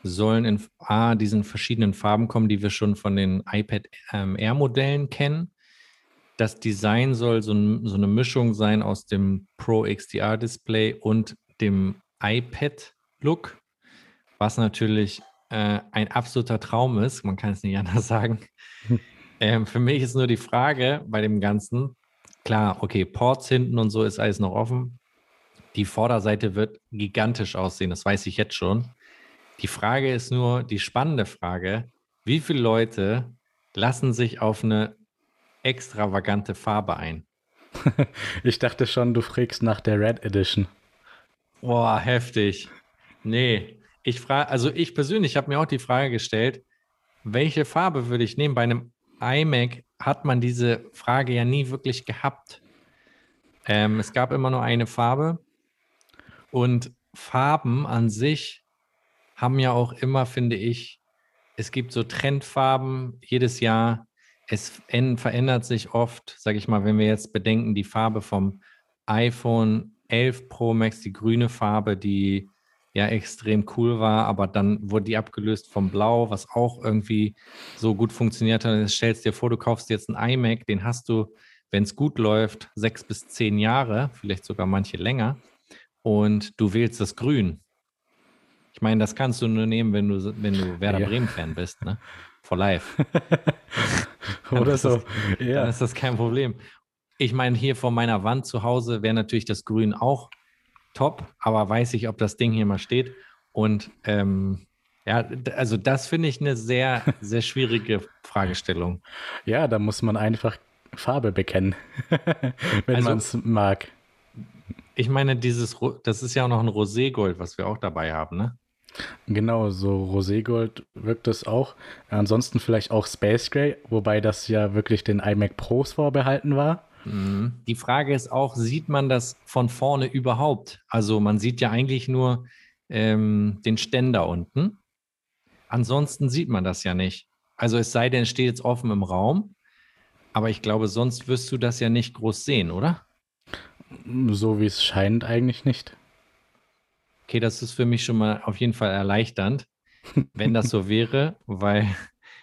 sollen in A, diesen verschiedenen Farben kommen, die wir schon von den iPad ähm, Air-Modellen kennen. das Design soll so, so eine Mischung sein aus dem Pro XDR Display und dem iPad-Look, was natürlich äh, ein absoluter Traum ist. Man kann es nicht anders sagen. Ähm, für mich ist nur die Frage bei dem Ganzen, klar, okay, Ports hinten und so ist alles noch offen. Die Vorderseite wird gigantisch aussehen, das weiß ich jetzt schon. Die Frage ist nur, die spannende Frage, wie viele Leute lassen sich auf eine extravagante Farbe ein? ich dachte schon, du fragst nach der Red Edition. Boah, heftig. Nee, ich frage, also ich persönlich habe mir auch die Frage gestellt, welche Farbe würde ich nehmen? Bei einem iMac hat man diese Frage ja nie wirklich gehabt. Ähm, es gab immer nur eine Farbe und Farben an sich haben ja auch immer, finde ich, es gibt so Trendfarben jedes Jahr. Es verändert sich oft, sage ich mal, wenn wir jetzt bedenken, die Farbe vom iPhone 11 Pro Max, die grüne Farbe, die ja extrem cool war, aber dann wurde die abgelöst vom Blau, was auch irgendwie so gut funktioniert hat. Jetzt stellst dir vor, du kaufst jetzt einen iMac, den hast du, wenn es gut läuft, sechs bis zehn Jahre, vielleicht sogar manche länger, und du wählst das Grün. Ich meine, das kannst du nur nehmen, wenn du, wenn du Werder ja. Bremen-Fan bist, ne? For life. Oder so. Das, ja. Dann ist das kein Problem. Ich meine, hier vor meiner Wand zu Hause wäre natürlich das Grün auch top, aber weiß ich, ob das Ding hier mal steht. Und ähm, ja, also das finde ich eine sehr, sehr schwierige Fragestellung. Ja, da muss man einfach Farbe bekennen, wenn also, man es mag. Ich meine, dieses, das ist ja auch noch ein Roségold, was wir auch dabei haben, ne? Genau, so Roségold wirkt es auch. Ansonsten vielleicht auch Space Gray, wobei das ja wirklich den iMac Pros vorbehalten war. Mhm. Die Frage ist auch, sieht man das von vorne überhaupt? Also man sieht ja eigentlich nur ähm, den Ständer unten. Ansonsten sieht man das ja nicht. Also es sei denn, es steht jetzt offen im Raum. Aber ich glaube, sonst wirst du das ja nicht groß sehen, oder? So wie es scheint, eigentlich nicht. Okay, das ist für mich schon mal auf jeden Fall erleichternd, wenn das so wäre, weil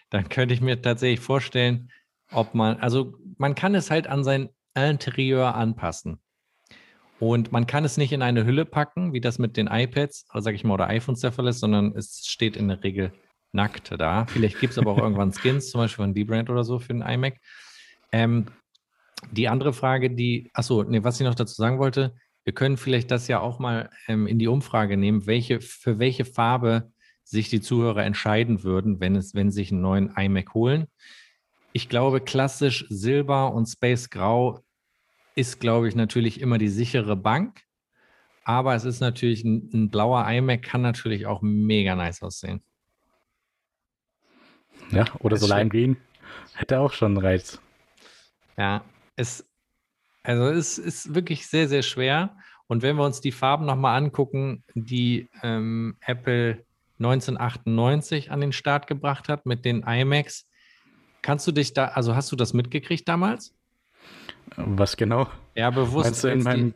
dann könnte ich mir tatsächlich vorstellen, ob man, also man kann es halt an sein Interieur anpassen. Und man kann es nicht in eine Hülle packen, wie das mit den iPads, sag ich mal, oder iPhones der Fall ist, sondern es steht in der Regel nackt da. Vielleicht gibt es aber auch irgendwann Skins, zum Beispiel von D-Brand oder so für den iMac. Ähm, die andere Frage, die, achso, nee, was ich noch dazu sagen wollte, wir können vielleicht das ja auch mal ähm, in die Umfrage nehmen, welche, für welche Farbe sich die Zuhörer entscheiden würden, wenn es, wenn sie sich einen neuen iMac holen ich glaube, klassisch Silber und Space Grau ist, glaube ich, natürlich immer die sichere Bank. Aber es ist natürlich ein, ein blauer iMac, kann natürlich auch mega nice aussehen. Ja, oder so Lime Green hätte auch schon einen Reiz. Ja, es, also es ist wirklich sehr, sehr schwer. Und wenn wir uns die Farben nochmal angucken, die ähm, Apple 1998 an den Start gebracht hat mit den iMacs, Kannst du dich da, also hast du das mitgekriegt damals? Was genau? Ja, bewusst. Meinst du in meinem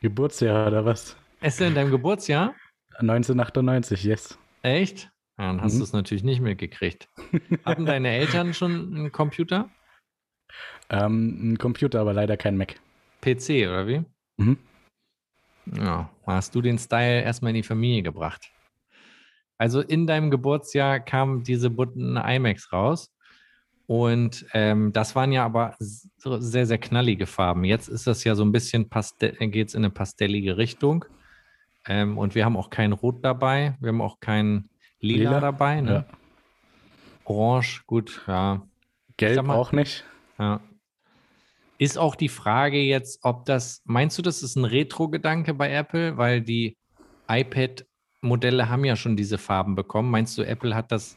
Geburtsjahr oder was? Ist in deinem Geburtsjahr? 1998, yes. Echt? Ja, dann hast mhm. du es natürlich nicht mitgekriegt. Hatten deine Eltern schon einen Computer? Ähm, ein Computer, aber leider kein Mac. PC, oder wie? Mhm. Ja, hast du den Style erstmal in die Familie gebracht. Also in deinem Geburtsjahr kamen diese bunten iMacs raus. Und ähm, das waren ja aber sehr, sehr knallige Farben. Jetzt ist das ja so ein bisschen, geht es in eine pastellige Richtung. Ähm, und wir haben auch kein Rot dabei. Wir haben auch kein Lila, Lila? dabei. Ne? Ja. Orange, gut, ja. Gelb mal, auch nicht. Ja. Ist auch die Frage jetzt, ob das, meinst du, das ist ein Retro-Gedanke bei Apple? Weil die iPad-Modelle haben ja schon diese Farben bekommen. Meinst du, Apple hat das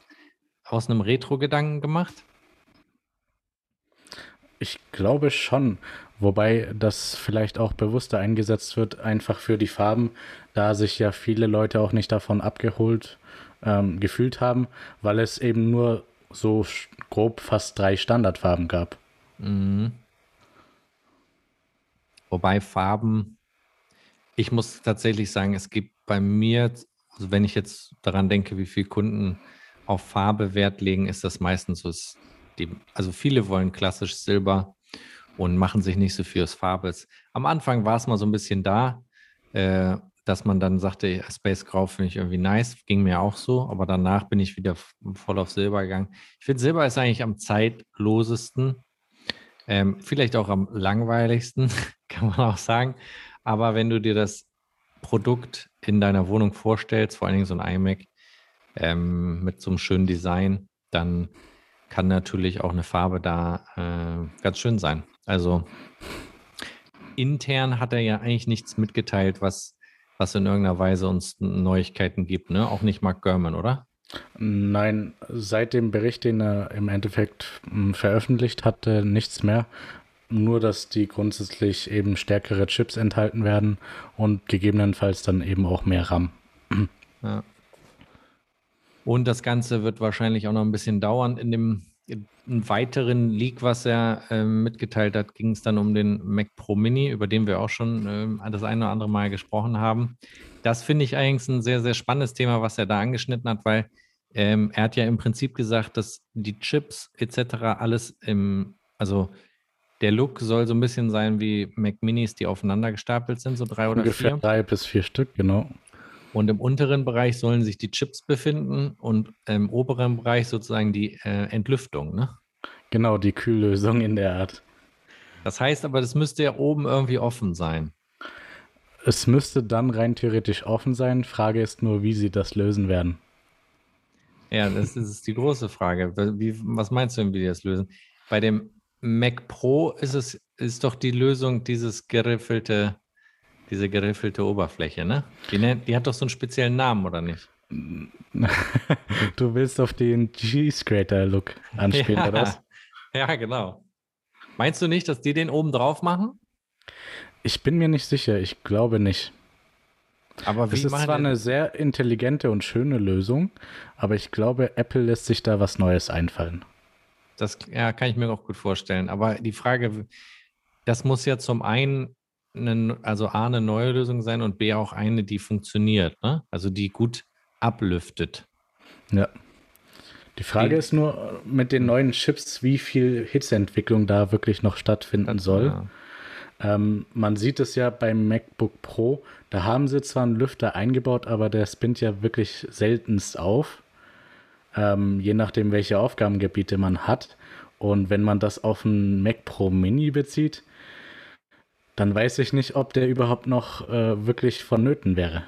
aus einem Retro-Gedanken gemacht? Ich glaube schon, wobei das vielleicht auch bewusster eingesetzt wird, einfach für die Farben, da sich ja viele Leute auch nicht davon abgeholt ähm, gefühlt haben, weil es eben nur so grob fast drei Standardfarben gab. Mhm. Wobei Farben, ich muss tatsächlich sagen, es gibt bei mir, also wenn ich jetzt daran denke, wie viele Kunden auf Farbe Wert legen, ist das meistens so die, also viele wollen klassisch Silber und machen sich nicht so viel aus Farbe. Am Anfang war es mal so ein bisschen da, äh, dass man dann sagte, Space Grau finde ich irgendwie nice, ging mir auch so, aber danach bin ich wieder voll auf Silber gegangen. Ich finde, Silber ist eigentlich am zeitlosesten, ähm, vielleicht auch am langweiligsten, kann man auch sagen. Aber wenn du dir das Produkt in deiner Wohnung vorstellst, vor allen Dingen so ein iMac ähm, mit so einem schönen Design, dann kann natürlich auch eine Farbe da äh, ganz schön sein. Also intern hat er ja eigentlich nichts mitgeteilt, was, was in irgendeiner Weise uns Neuigkeiten gibt, ne? Auch nicht Mark Gurman, oder? Nein, seit dem Bericht, den er im Endeffekt hm, veröffentlicht hatte, nichts mehr. Nur, dass die grundsätzlich eben stärkere Chips enthalten werden und gegebenenfalls dann eben auch mehr RAM. Ja. Und das Ganze wird wahrscheinlich auch noch ein bisschen dauern. In dem weiteren Leak, was er äh, mitgeteilt hat, ging es dann um den Mac Pro Mini, über den wir auch schon äh, das eine oder andere Mal gesprochen haben. Das finde ich eigentlich ein sehr, sehr spannendes Thema, was er da angeschnitten hat, weil ähm, er hat ja im Prinzip gesagt, dass die Chips etc. alles im, also der Look soll so ein bisschen sein wie Mac Minis, die aufeinander gestapelt sind, so drei oder Ungefähr vier. drei bis vier Stück, genau. Und im unteren Bereich sollen sich die Chips befinden und im oberen Bereich sozusagen die äh, Entlüftung, ne? Genau, die Kühllösung in der Art. Das heißt aber, das müsste ja oben irgendwie offen sein. Es müsste dann rein theoretisch offen sein. Frage ist nur, wie sie das lösen werden. Ja, das ist die große Frage. Wie, was meinst du denn, wie die das lösen? Bei dem Mac Pro ist es ist doch die Lösung dieses geriffelte diese geriffelte Oberfläche, ne? Die, nennt, die hat doch so einen speziellen Namen, oder nicht? du willst auf den G-Scrater-Look anspielen, ja. oder was? Ja, genau. Meinst du nicht, dass die den oben drauf machen? Ich bin mir nicht sicher. Ich glaube nicht. Aber wie es ist zwar eine sehr intelligente und schöne Lösung, aber ich glaube, Apple lässt sich da was Neues einfallen. Das ja, kann ich mir auch gut vorstellen. Aber die Frage, das muss ja zum einen eine, also A, eine neue Lösung sein und B, auch eine, die funktioniert, ne? also die gut ablüftet. Ja. Die Frage die, ist nur mit den neuen Chips, wie viel Hitzeentwicklung da wirklich noch stattfinden soll. Ja. Ähm, man sieht es ja beim MacBook Pro, da haben sie zwar einen Lüfter eingebaut, aber der spinnt ja wirklich seltenst auf, ähm, je nachdem, welche Aufgabengebiete man hat. Und wenn man das auf einen Mac Pro Mini bezieht, dann weiß ich nicht, ob der überhaupt noch äh, wirklich vonnöten wäre.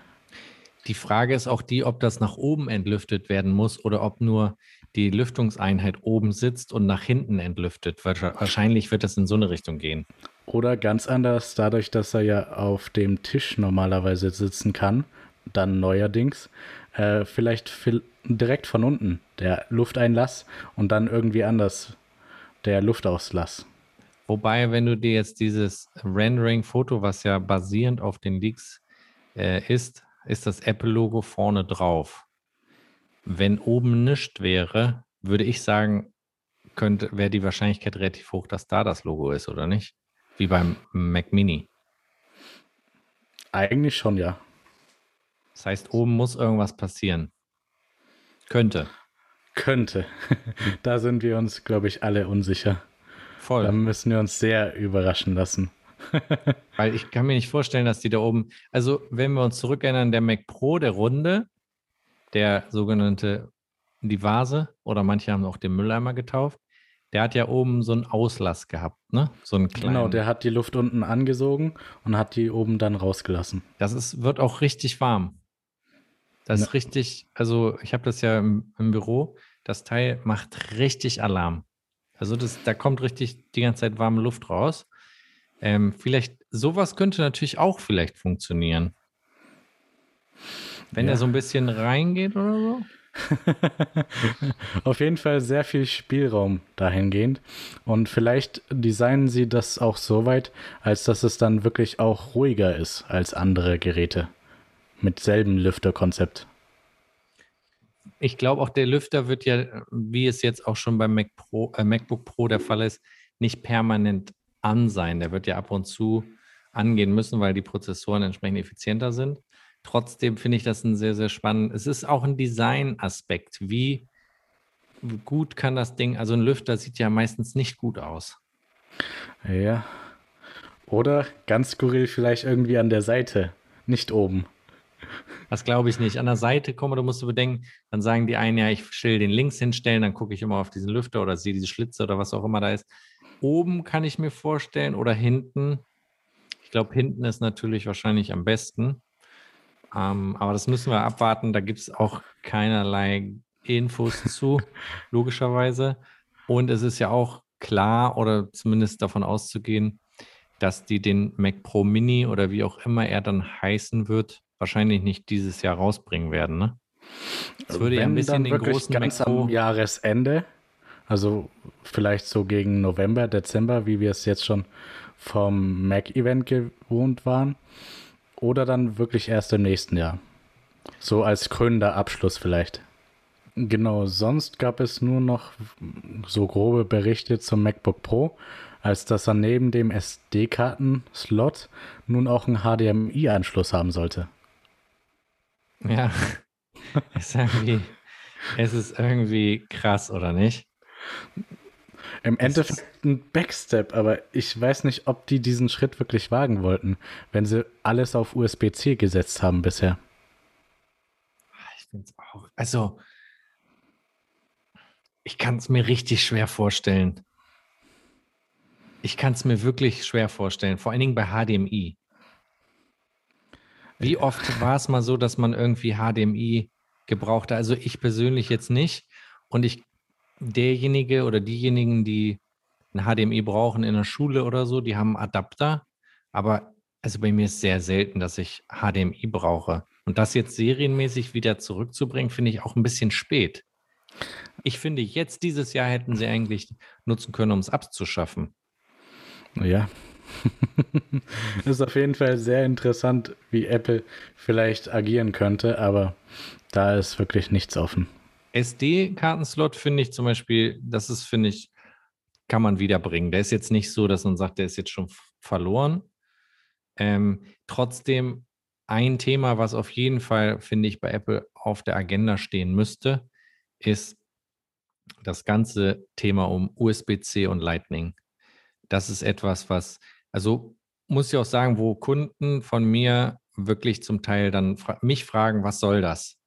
Die Frage ist auch die, ob das nach oben entlüftet werden muss oder ob nur die Lüftungseinheit oben sitzt und nach hinten entlüftet. Wahrscheinlich wird das in so eine Richtung gehen. Oder ganz anders, dadurch, dass er ja auf dem Tisch normalerweise sitzen kann, dann neuerdings, äh, vielleicht direkt von unten der Lufteinlass und dann irgendwie anders der Luftauslass. Wobei, wenn du dir jetzt dieses Rendering-Foto, was ja basierend auf den Leaks äh, ist, ist das Apple-Logo vorne drauf. Wenn oben nichts wäre, würde ich sagen, könnte, wäre die Wahrscheinlichkeit relativ hoch, dass da das Logo ist, oder nicht? Wie beim Mac Mini. Eigentlich schon, ja. Das heißt, oben muss irgendwas passieren. Könnte. Könnte. da sind wir uns, glaube ich, alle unsicher. Voll. Da müssen wir uns sehr überraschen lassen. Weil ich kann mir nicht vorstellen, dass die da oben, also wenn wir uns zurückerinnern, der Mac Pro, der Runde, der sogenannte, die Vase, oder manche haben auch den Mülleimer getauft, der hat ja oben so einen Auslass gehabt, ne? So einen kleinen. Genau, der hat die Luft unten angesogen und hat die oben dann rausgelassen. Das ist, wird auch richtig warm. Das ja. ist richtig, also ich habe das ja im, im Büro, das Teil macht richtig Alarm. Also das, da kommt richtig die ganze Zeit warme Luft raus. Ähm, vielleicht, sowas könnte natürlich auch vielleicht funktionieren. Wenn ja. er so ein bisschen reingeht oder so. Auf jeden Fall sehr viel Spielraum dahingehend. Und vielleicht designen sie das auch so weit, als dass es dann wirklich auch ruhiger ist als andere Geräte. Mit selben Lüfterkonzept ich glaube auch der Lüfter wird ja, wie es jetzt auch schon beim Mac Pro, äh, MacBook Pro der Fall ist, nicht permanent an sein. Der wird ja ab und zu angehen müssen, weil die Prozessoren entsprechend effizienter sind. Trotzdem finde ich das ein sehr, sehr spannend. Es ist auch ein Design-Aspekt. Wie gut kann das Ding, also ein Lüfter sieht ja meistens nicht gut aus. Ja. Oder ganz skurril vielleicht irgendwie an der Seite, nicht oben. Das glaube ich nicht. An der Seite, komm, du musst du bedenken, dann sagen die einen, ja, ich will den links hinstellen, dann gucke ich immer auf diesen Lüfter oder sehe diese Schlitze oder was auch immer da ist. Oben kann ich mir vorstellen oder hinten. Ich glaube, hinten ist natürlich wahrscheinlich am besten. Ähm, aber das müssen wir abwarten. Da gibt es auch keinerlei Infos zu, logischerweise. Und es ist ja auch klar oder zumindest davon auszugehen, dass die den Mac Pro Mini oder wie auch immer er dann heißen wird, wahrscheinlich nicht dieses Jahr rausbringen werden. Ne? Das würde Wenn ja ein bisschen den großen ganz Mac Pro am Jahresende, also vielleicht so gegen November, Dezember, wie wir es jetzt schon vom Mac-Event gewohnt waren, oder dann wirklich erst im nächsten Jahr. So als krönender Abschluss vielleicht. Genau, sonst gab es nur noch so grobe Berichte zum MacBook Pro, als dass er neben dem SD-Karten-Slot nun auch einen HDMI-Anschluss haben sollte. Ja, ist irgendwie, es ist irgendwie krass, oder nicht? Im Endeffekt ein Backstep, aber ich weiß nicht, ob die diesen Schritt wirklich wagen wollten, wenn sie alles auf USB-C gesetzt haben bisher. Ich finde es auch. Also, ich kann es mir richtig schwer vorstellen. Ich kann es mir wirklich schwer vorstellen, vor allen Dingen bei HDMI. Wie oft war es mal so, dass man irgendwie HDMI gebrauchte? Also ich persönlich jetzt nicht. Und ich, derjenige oder diejenigen, die ein HDMI brauchen in der Schule oder so, die haben Adapter. Aber also bei mir ist sehr selten, dass ich HDMI brauche. Und das jetzt serienmäßig wieder zurückzubringen, finde ich auch ein bisschen spät. Ich finde, jetzt dieses Jahr hätten sie eigentlich nutzen können, um es abzuschaffen. Ja. ist auf jeden Fall sehr interessant, wie Apple vielleicht agieren könnte, aber da ist wirklich nichts offen. SD-Kartenslot finde ich zum Beispiel, das ist, finde ich, kann man wiederbringen. Der ist jetzt nicht so, dass man sagt, der ist jetzt schon verloren. Ähm, trotzdem ein Thema, was auf jeden Fall, finde ich, bei Apple auf der Agenda stehen müsste, ist das ganze Thema um USB-C und Lightning. Das ist etwas, was, also muss ich auch sagen, wo Kunden von mir wirklich zum Teil dann fra mich fragen, was soll das?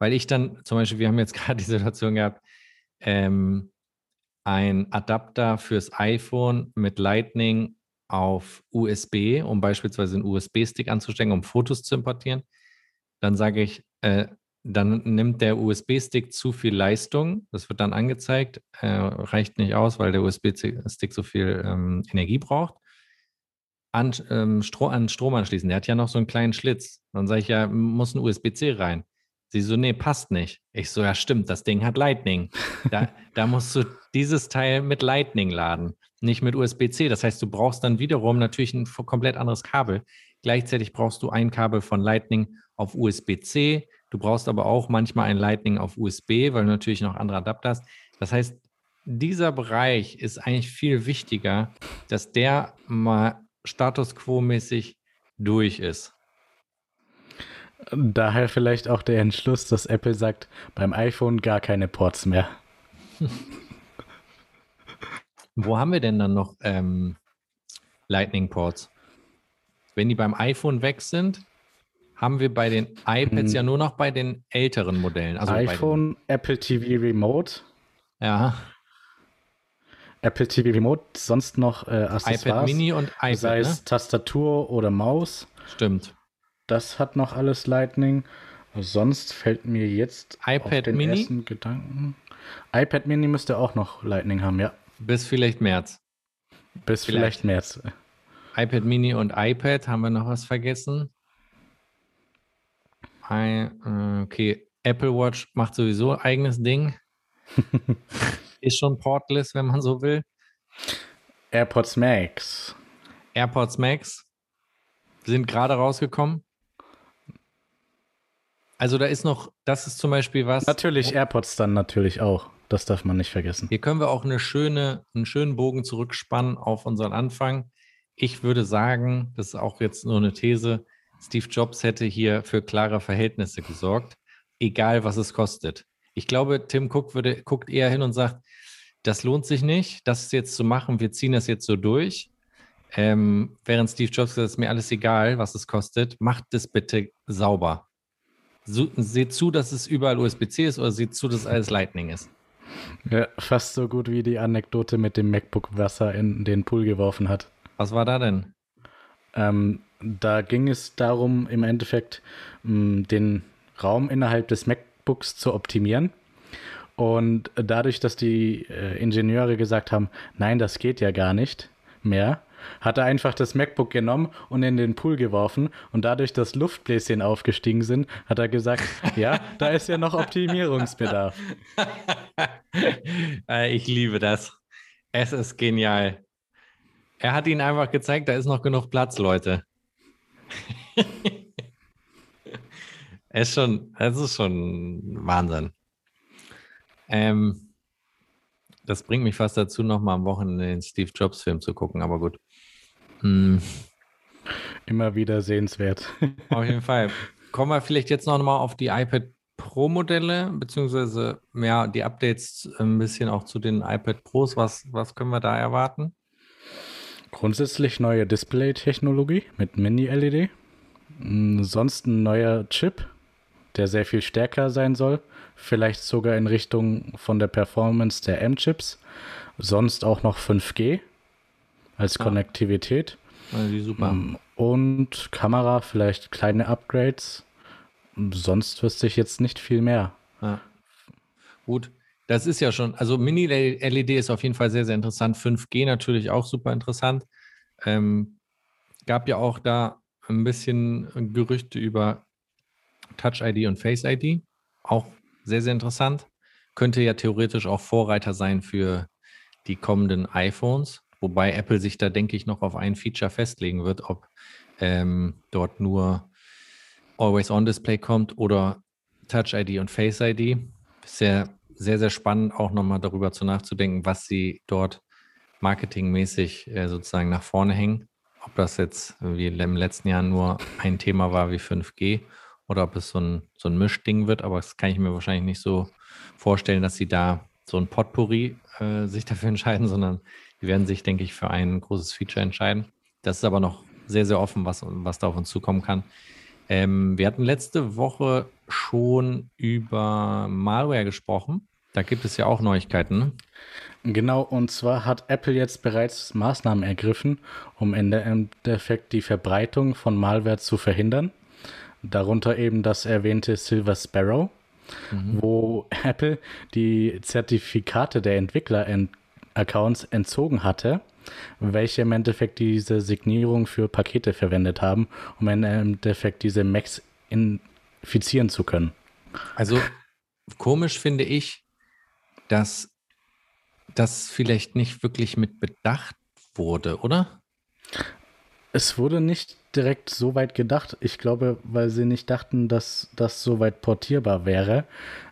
Weil ich dann zum Beispiel, wir haben jetzt gerade die Situation gehabt, ähm, ein Adapter fürs iPhone mit Lightning auf USB, um beispielsweise einen USB-Stick anzustecken, um Fotos zu importieren. Dann sage ich, äh, dann nimmt der USB-Stick zu viel Leistung. Das wird dann angezeigt. Äh, reicht nicht aus, weil der USB-Stick so viel ähm, Energie braucht. An, ähm, Stro an Strom anschließen. Der hat ja noch so einen kleinen Schlitz. Dann sage ich ja, muss ein USB-C rein. Sie so, nee, passt nicht. Ich so, ja, stimmt, das Ding hat Lightning. Da, da musst du dieses Teil mit Lightning laden, nicht mit USB-C. Das heißt, du brauchst dann wiederum natürlich ein komplett anderes Kabel. Gleichzeitig brauchst du ein Kabel von Lightning auf USB-C Du brauchst aber auch manchmal ein Lightning auf USB, weil du natürlich noch andere Adapter hast. Das heißt, dieser Bereich ist eigentlich viel wichtiger, dass der mal Status quo-mäßig durch ist. Daher vielleicht auch der Entschluss, dass Apple sagt, beim iPhone gar keine Ports mehr. Wo haben wir denn dann noch ähm, Lightning-Ports? Wenn die beim iPhone weg sind, haben wir bei den iPads hm. ja nur noch bei den älteren Modellen. Also iPhone, Apple TV Remote. Ja. Apple TV Remote, sonst noch äh, Accessoires. iPad Mini und iPad, Sei es ne? Tastatur oder Maus. Stimmt. Das hat noch alles Lightning. Sonst fällt mir jetzt iPad den Mini? ersten Gedanken. iPad Mini müsste auch noch Lightning haben, ja. Bis vielleicht März. Bis vielleicht, vielleicht März. iPad Mini und iPad, haben wir noch was vergessen? Äh, okay, Apple Watch macht sowieso eigenes Ding. Ist schon portless, wenn man so will. AirPods Max. AirPods Max sind gerade rausgekommen. Also da ist noch, das ist zum Beispiel was. Natürlich AirPods dann natürlich auch. Das darf man nicht vergessen. Hier können wir auch eine schöne, einen schönen Bogen zurückspannen auf unseren Anfang. Ich würde sagen, das ist auch jetzt nur eine These, Steve Jobs hätte hier für klare Verhältnisse gesorgt, egal was es kostet. Ich glaube, Tim Cook würde, guckt eher hin und sagt, das lohnt sich nicht, das jetzt zu machen, wir ziehen das jetzt so durch. Ähm, während Steve Jobs gesagt hat, ist mir alles egal, was es kostet, macht es bitte sauber. So, seht zu, dass es überall USB-C ist oder seht zu, dass alles Lightning ist. Ja, fast so gut wie die Anekdote mit dem MacBook, was er in den Pool geworfen hat. Was war da denn? Ähm, da ging es darum, im Endeffekt mh, den Raum innerhalb des MacBooks zu optimieren. Und dadurch, dass die äh, Ingenieure gesagt haben, nein, das geht ja gar nicht mehr, hat er einfach das MacBook genommen und in den Pool geworfen. Und dadurch, dass Luftbläschen aufgestiegen sind, hat er gesagt, ja, da ist ja noch Optimierungsbedarf. Äh, ich liebe das. Es ist genial. Er hat ihnen einfach gezeigt, da ist noch genug Platz, Leute. es ist schon, es ist schon Wahnsinn. Ähm, das bringt mich fast dazu, nochmal am Wochenende den Steve Jobs Film zu gucken, aber gut. Hm. Immer wieder sehenswert. Auf jeden Fall. Kommen wir vielleicht jetzt noch mal auf die iPad Pro Modelle, beziehungsweise ja, die Updates ein bisschen auch zu den iPad Pros. Was, was können wir da erwarten? Grundsätzlich neue Display-Technologie mit Mini-LED. Hm, sonst ein neuer Chip, der sehr viel stärker sein soll. Vielleicht sogar in Richtung von der Performance der M-Chips. Sonst auch noch 5G als ah. Konnektivität. Also super. Hm, und Kamera, vielleicht kleine Upgrades. Sonst wüsste ich jetzt nicht viel mehr. Ja. Gut, das ist ja schon, also Mini-LED ist auf jeden Fall sehr, sehr interessant. 5G natürlich auch super interessant. Ähm, gab ja auch da ein bisschen Gerüchte über Touch ID und Face ID. Auch sehr, sehr interessant. Könnte ja theoretisch auch Vorreiter sein für die kommenden iPhones. Wobei Apple sich da, denke ich, noch auf ein Feature festlegen wird, ob ähm, dort nur Always-On-Display kommt oder Touch ID und Face ID. Sehr, sehr, sehr spannend, auch nochmal darüber zu nachzudenken, was sie dort marketingmäßig äh, sozusagen nach vorne hängen. Ob das jetzt wie im letzten Jahr nur ein Thema war wie 5G oder ob es so ein, so ein Mischding wird, aber das kann ich mir wahrscheinlich nicht so vorstellen, dass sie da so ein Potpourri äh, sich dafür entscheiden, sondern die werden sich, denke ich, für ein großes Feature entscheiden. Das ist aber noch sehr, sehr offen, was, was da auf uns zukommen kann. Ähm, wir hatten letzte Woche schon über Malware gesprochen. Da gibt es ja auch Neuigkeiten. Ne? Genau, und zwar hat Apple jetzt bereits Maßnahmen ergriffen, um im Endeffekt die Verbreitung von Malware zu verhindern. Darunter eben das erwähnte Silver Sparrow, mhm. wo Apple die Zertifikate der Entwickler Accounts entzogen hatte, welche im Endeffekt diese Signierung für Pakete verwendet haben, um im Endeffekt diese Macs infizieren zu können. Also komisch finde ich, dass das vielleicht nicht wirklich mit bedacht wurde, oder? Es wurde nicht direkt so weit gedacht. Ich glaube, weil sie nicht dachten, dass das so weit portierbar wäre.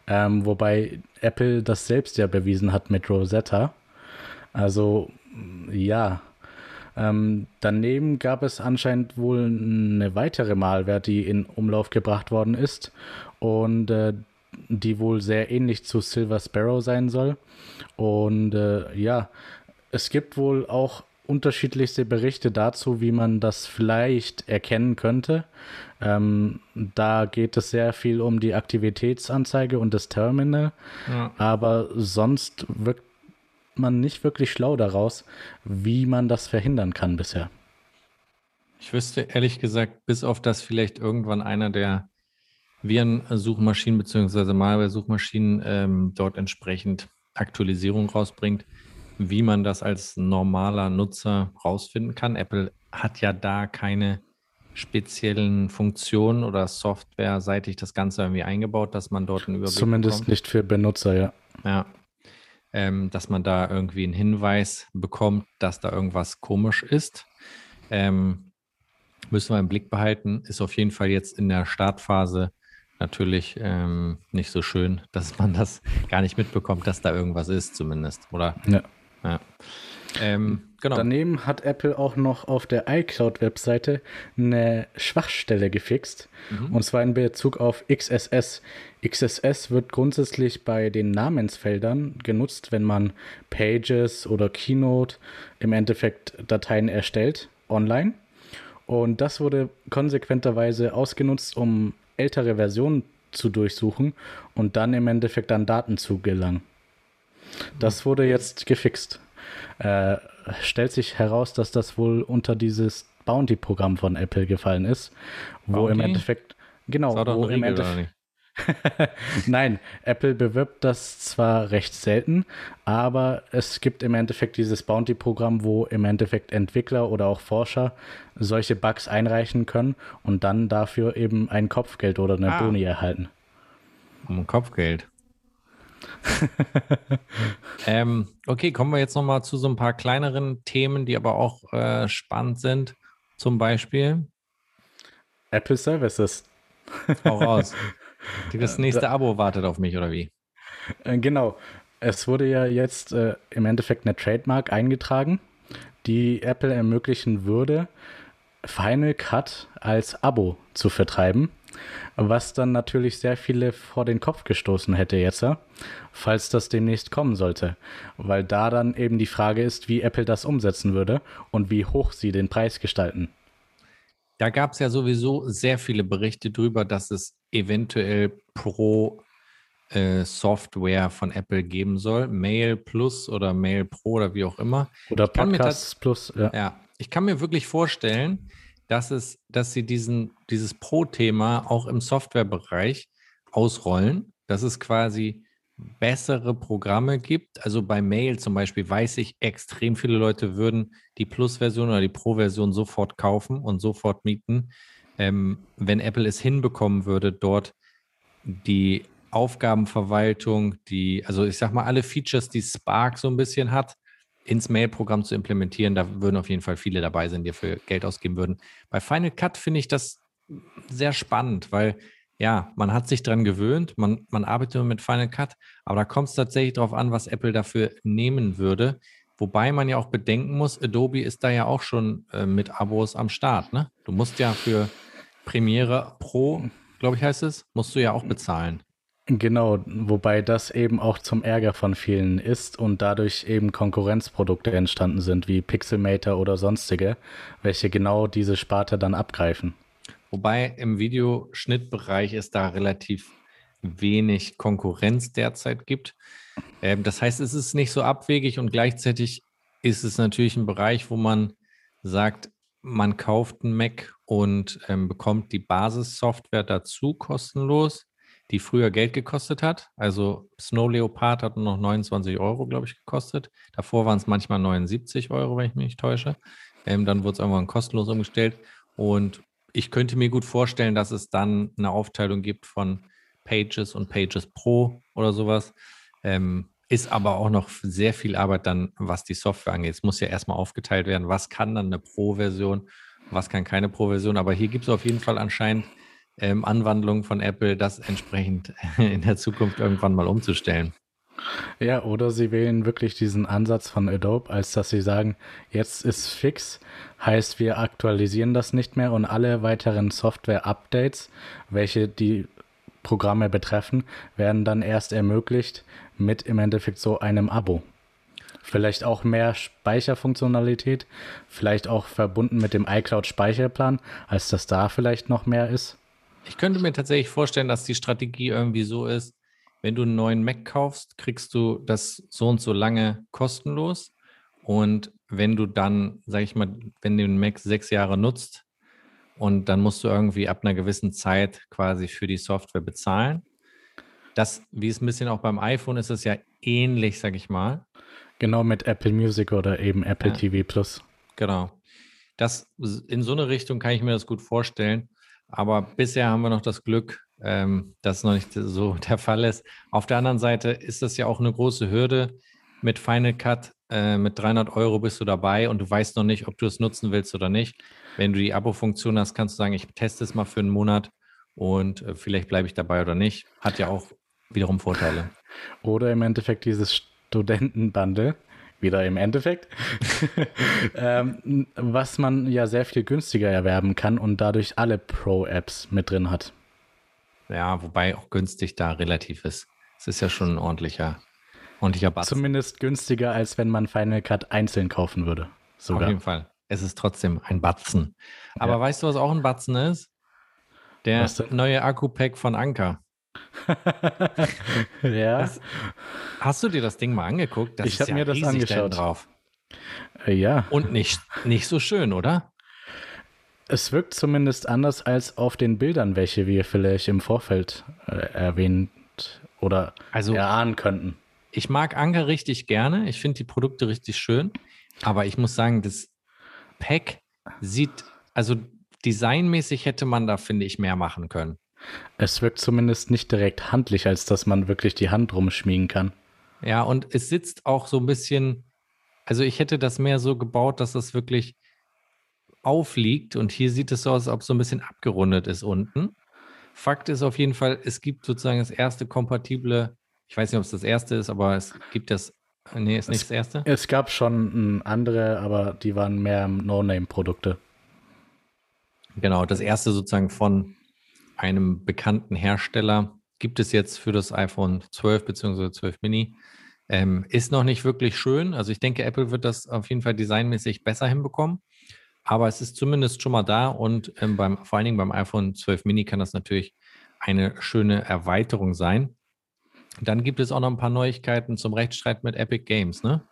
Ähm, wobei Apple das selbst ja bewiesen hat mit Rosetta. Also ja. Ähm, daneben gab es anscheinend wohl eine weitere Malware, die in Umlauf gebracht worden ist und äh, die wohl sehr ähnlich zu Silver Sparrow sein soll. Und äh, ja, es gibt wohl auch unterschiedlichste Berichte dazu, wie man das vielleicht erkennen könnte. Ähm, da geht es sehr viel um die Aktivitätsanzeige und das Terminal, ja. aber sonst wirkt man nicht wirklich schlau daraus, wie man das verhindern kann bisher. Ich wüsste ehrlich gesagt, bis auf das vielleicht irgendwann einer der Viren-Suchmaschinen bzw. Malware-Suchmaschinen ähm, dort entsprechend Aktualisierung rausbringt, wie man das als normaler Nutzer rausfinden kann. Apple hat ja da keine speziellen Funktionen oder softwareseitig das Ganze irgendwie eingebaut, dass man dort einen Überblick Zumindest bekommt. nicht für Benutzer, ja. Ja, ähm, dass man da irgendwie einen Hinweis bekommt, dass da irgendwas komisch ist. Ähm, müssen wir im Blick behalten. Ist auf jeden Fall jetzt in der Startphase natürlich ähm, nicht so schön, dass man das gar nicht mitbekommt, dass da irgendwas ist, zumindest, oder? Ja. Ja. Ähm, genau. Daneben hat Apple auch noch auf der iCloud-Webseite eine Schwachstelle gefixt. Mhm. Und zwar in Bezug auf XSS. XSS wird grundsätzlich bei den Namensfeldern genutzt, wenn man Pages oder Keynote im Endeffekt Dateien erstellt online. Und das wurde konsequenterweise ausgenutzt, um ältere Versionen zu durchsuchen und dann im Endeffekt an Daten zu gelangen. Das wurde jetzt gefixt. Äh, stellt sich heraus, dass das wohl unter dieses Bounty-Programm von Apple gefallen ist, wo Bounty? im Endeffekt, genau, wo im Endeffekt, Nein, Apple bewirbt das zwar recht selten, aber es gibt im Endeffekt dieses Bounty-Programm, wo im Endeffekt Entwickler oder auch Forscher solche Bugs einreichen können und dann dafür eben ein Kopfgeld oder eine ah. Boni erhalten. Um Kopfgeld. ähm, okay, kommen wir jetzt nochmal zu so ein paar kleineren Themen, die aber auch äh, spannend sind. Zum Beispiel Apple Services. Auch raus. Das nächste Abo wartet auf mich, oder wie? Äh, genau. Es wurde ja jetzt äh, im Endeffekt eine Trademark eingetragen, die Apple ermöglichen würde, Final Cut als Abo zu vertreiben was dann natürlich sehr viele vor den Kopf gestoßen hätte jetzt, falls das demnächst kommen sollte. Weil da dann eben die Frage ist, wie Apple das umsetzen würde und wie hoch sie den Preis gestalten. Da gab es ja sowieso sehr viele Berichte drüber, dass es eventuell pro äh, Software von Apple geben soll. Mail Plus oder Mail Pro oder wie auch immer. Oder Podcasts Plus. Ja. ja, ich kann mir wirklich vorstellen, dass, es, dass sie diesen, dieses Pro-Thema auch im Softwarebereich ausrollen, dass es quasi bessere Programme gibt. Also bei Mail zum Beispiel weiß ich, extrem viele Leute würden die Plus-Version oder die Pro-Version sofort kaufen und sofort mieten. Ähm, wenn Apple es hinbekommen würde, dort die Aufgabenverwaltung, die, also ich sag mal, alle Features, die Spark so ein bisschen hat, ins Mail-Programm zu implementieren. Da würden auf jeden Fall viele dabei sein, die dafür Geld ausgeben würden. Bei Final Cut finde ich das sehr spannend, weil ja, man hat sich dran gewöhnt, man, man arbeitet mit Final Cut, aber da kommt es tatsächlich darauf an, was Apple dafür nehmen würde. Wobei man ja auch bedenken muss, Adobe ist da ja auch schon äh, mit Abos am Start. Ne? Du musst ja für Premiere Pro, glaube ich, heißt es, musst du ja auch bezahlen. Genau, wobei das eben auch zum Ärger von vielen ist und dadurch eben Konkurrenzprodukte entstanden sind, wie Pixelmator oder sonstige, welche genau diese Sparte dann abgreifen. Wobei im Videoschnittbereich es da relativ wenig Konkurrenz derzeit gibt. Ähm, das heißt, es ist nicht so abwegig und gleichzeitig ist es natürlich ein Bereich, wo man sagt, man kauft einen Mac und ähm, bekommt die Basissoftware dazu kostenlos die früher Geld gekostet hat. Also Snow Leopard hat nur noch 29 Euro, glaube ich, gekostet. Davor waren es manchmal 79 Euro, wenn ich mich nicht täusche. Ähm, dann wurde es irgendwann kostenlos umgestellt. Und ich könnte mir gut vorstellen, dass es dann eine Aufteilung gibt von Pages und Pages Pro oder sowas. Ähm, ist aber auch noch sehr viel Arbeit dann, was die Software angeht. Es muss ja erstmal aufgeteilt werden, was kann dann eine Pro-Version, was kann keine Pro-Version. Aber hier gibt es auf jeden Fall anscheinend ähm, Anwandlung von Apple, das entsprechend in der Zukunft irgendwann mal umzustellen. Ja, oder sie wählen wirklich diesen Ansatz von Adobe, als dass sie sagen, jetzt ist fix, heißt wir aktualisieren das nicht mehr und alle weiteren Software-Updates, welche die Programme betreffen, werden dann erst ermöglicht mit im Endeffekt so einem Abo. Vielleicht auch mehr Speicherfunktionalität, vielleicht auch verbunden mit dem iCloud-Speicherplan, als dass da vielleicht noch mehr ist. Ich könnte mir tatsächlich vorstellen, dass die Strategie irgendwie so ist, wenn du einen neuen Mac kaufst, kriegst du das so und so lange kostenlos. Und wenn du dann, sag ich mal, wenn du den Mac sechs Jahre nutzt und dann musst du irgendwie ab einer gewissen Zeit quasi für die Software bezahlen. Das, wie es ein bisschen auch beim iPhone ist, ist ja ähnlich, sag ich mal. Genau mit Apple Music oder eben Apple ja. TV Plus. Genau. Das in so eine Richtung kann ich mir das gut vorstellen. Aber bisher haben wir noch das Glück, ähm, dass es noch nicht so der Fall ist. Auf der anderen Seite ist das ja auch eine große Hürde. Mit Final Cut, äh, mit 300 Euro bist du dabei und du weißt noch nicht, ob du es nutzen willst oder nicht. Wenn du die Abo-Funktion hast, kannst du sagen, ich teste es mal für einen Monat und äh, vielleicht bleibe ich dabei oder nicht. Hat ja auch wiederum Vorteile. Oder im Endeffekt dieses Studentenbundle wieder im Endeffekt, ähm, was man ja sehr viel günstiger erwerben kann und dadurch alle Pro-Apps mit drin hat. Ja, wobei auch günstig da relativ ist. Es ist ja schon ein ordentlicher, ordentlicher Batzen. Zumindest günstiger, als wenn man Final Cut einzeln kaufen würde. Sogar. Auf jeden Fall. Es ist trotzdem ein Batzen. Aber ja. weißt du, was auch ein Batzen ist? Der neue Akku-Pack von Anker. ja. Das, hast du dir das Ding mal angeguckt? Das ich habe ja mir das angeschaut. Drauf. Äh, ja. Und nicht, nicht so schön, oder? Es wirkt zumindest anders als auf den Bildern, welche wir vielleicht im Vorfeld äh, erwähnt oder also, erahnen könnten. Ich mag Anker richtig gerne. Ich finde die Produkte richtig schön. Aber ich muss sagen, das Pack sieht, also designmäßig hätte man da, finde ich, mehr machen können. Es wirkt zumindest nicht direkt handlich, als dass man wirklich die Hand rumschmiegen kann. Ja, und es sitzt auch so ein bisschen, also ich hätte das mehr so gebaut, dass es wirklich aufliegt und hier sieht es so aus, als ob es so ein bisschen abgerundet ist unten. Fakt ist auf jeden Fall, es gibt sozusagen das erste kompatible, ich weiß nicht, ob es das erste ist, aber es gibt das, nee, ist nicht es, das erste. Es gab schon andere, aber die waren mehr No-Name-Produkte. Genau, das erste sozusagen von einem bekannten Hersteller gibt es jetzt für das iPhone 12 bzw. 12 Mini. Ähm, ist noch nicht wirklich schön. Also ich denke, Apple wird das auf jeden Fall designmäßig besser hinbekommen. Aber es ist zumindest schon mal da und ähm, beim, vor allen Dingen beim iPhone 12 Mini kann das natürlich eine schöne Erweiterung sein. Dann gibt es auch noch ein paar Neuigkeiten zum Rechtsstreit mit Epic Games, ne?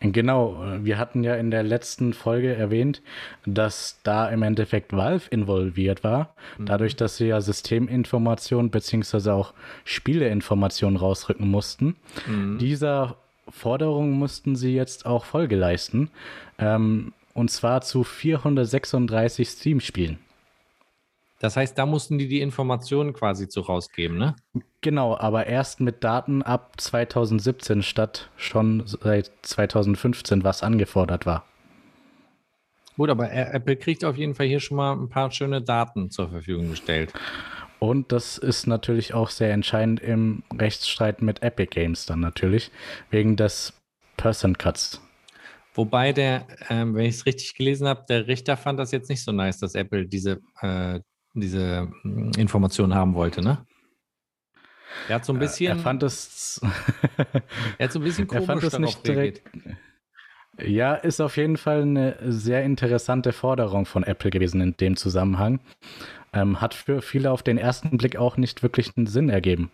Genau, wir hatten ja in der letzten Folge erwähnt, dass da im Endeffekt Valve involviert war, mhm. dadurch, dass sie ja Systeminformationen bzw. auch Spieleinformationen rausrücken mussten. Mhm. Dieser Forderung mussten sie jetzt auch Folge leisten, ähm, und zwar zu 436 Steam-Spielen. Das heißt, da mussten die die Informationen quasi zu rausgeben, ne? Genau, aber erst mit Daten ab 2017 statt schon seit 2015, was angefordert war. Gut, aber Apple kriegt auf jeden Fall hier schon mal ein paar schöne Daten zur Verfügung gestellt. Und das ist natürlich auch sehr entscheidend im Rechtsstreit mit Epic Games dann natürlich, wegen des Person Cuts. Wobei der, ähm, wenn ich es richtig gelesen habe, der Richter fand das jetzt nicht so nice, dass Apple diese äh, diese hm, Informationen haben wollte, ne? Er hat so ein bisschen. Er fand es. er hat so ein bisschen komisch er fand es nicht direkt. Ja, ist auf jeden Fall eine sehr interessante Forderung von Apple gewesen in dem Zusammenhang. Ähm, hat für viele auf den ersten Blick auch nicht wirklich einen Sinn ergeben.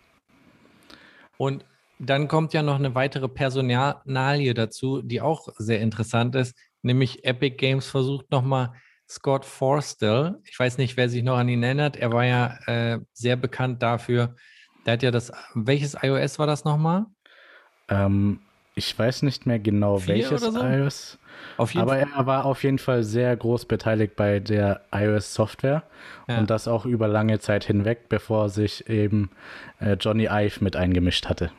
Und dann kommt ja noch eine weitere Personalie dazu, die auch sehr interessant ist, nämlich Epic Games versucht nochmal Scott Forstall. Ich weiß nicht, wer sich noch an ihn erinnert. Er war ja äh, sehr bekannt dafür. Der hat ja das, welches iOS war das nochmal? Ähm, ich weiß nicht mehr genau, Vier welches so? iOS. aber Fall. er war auf jeden Fall sehr groß beteiligt bei der iOS-Software ja. und das auch über lange Zeit hinweg, bevor sich eben äh, Johnny Ive mit eingemischt hatte.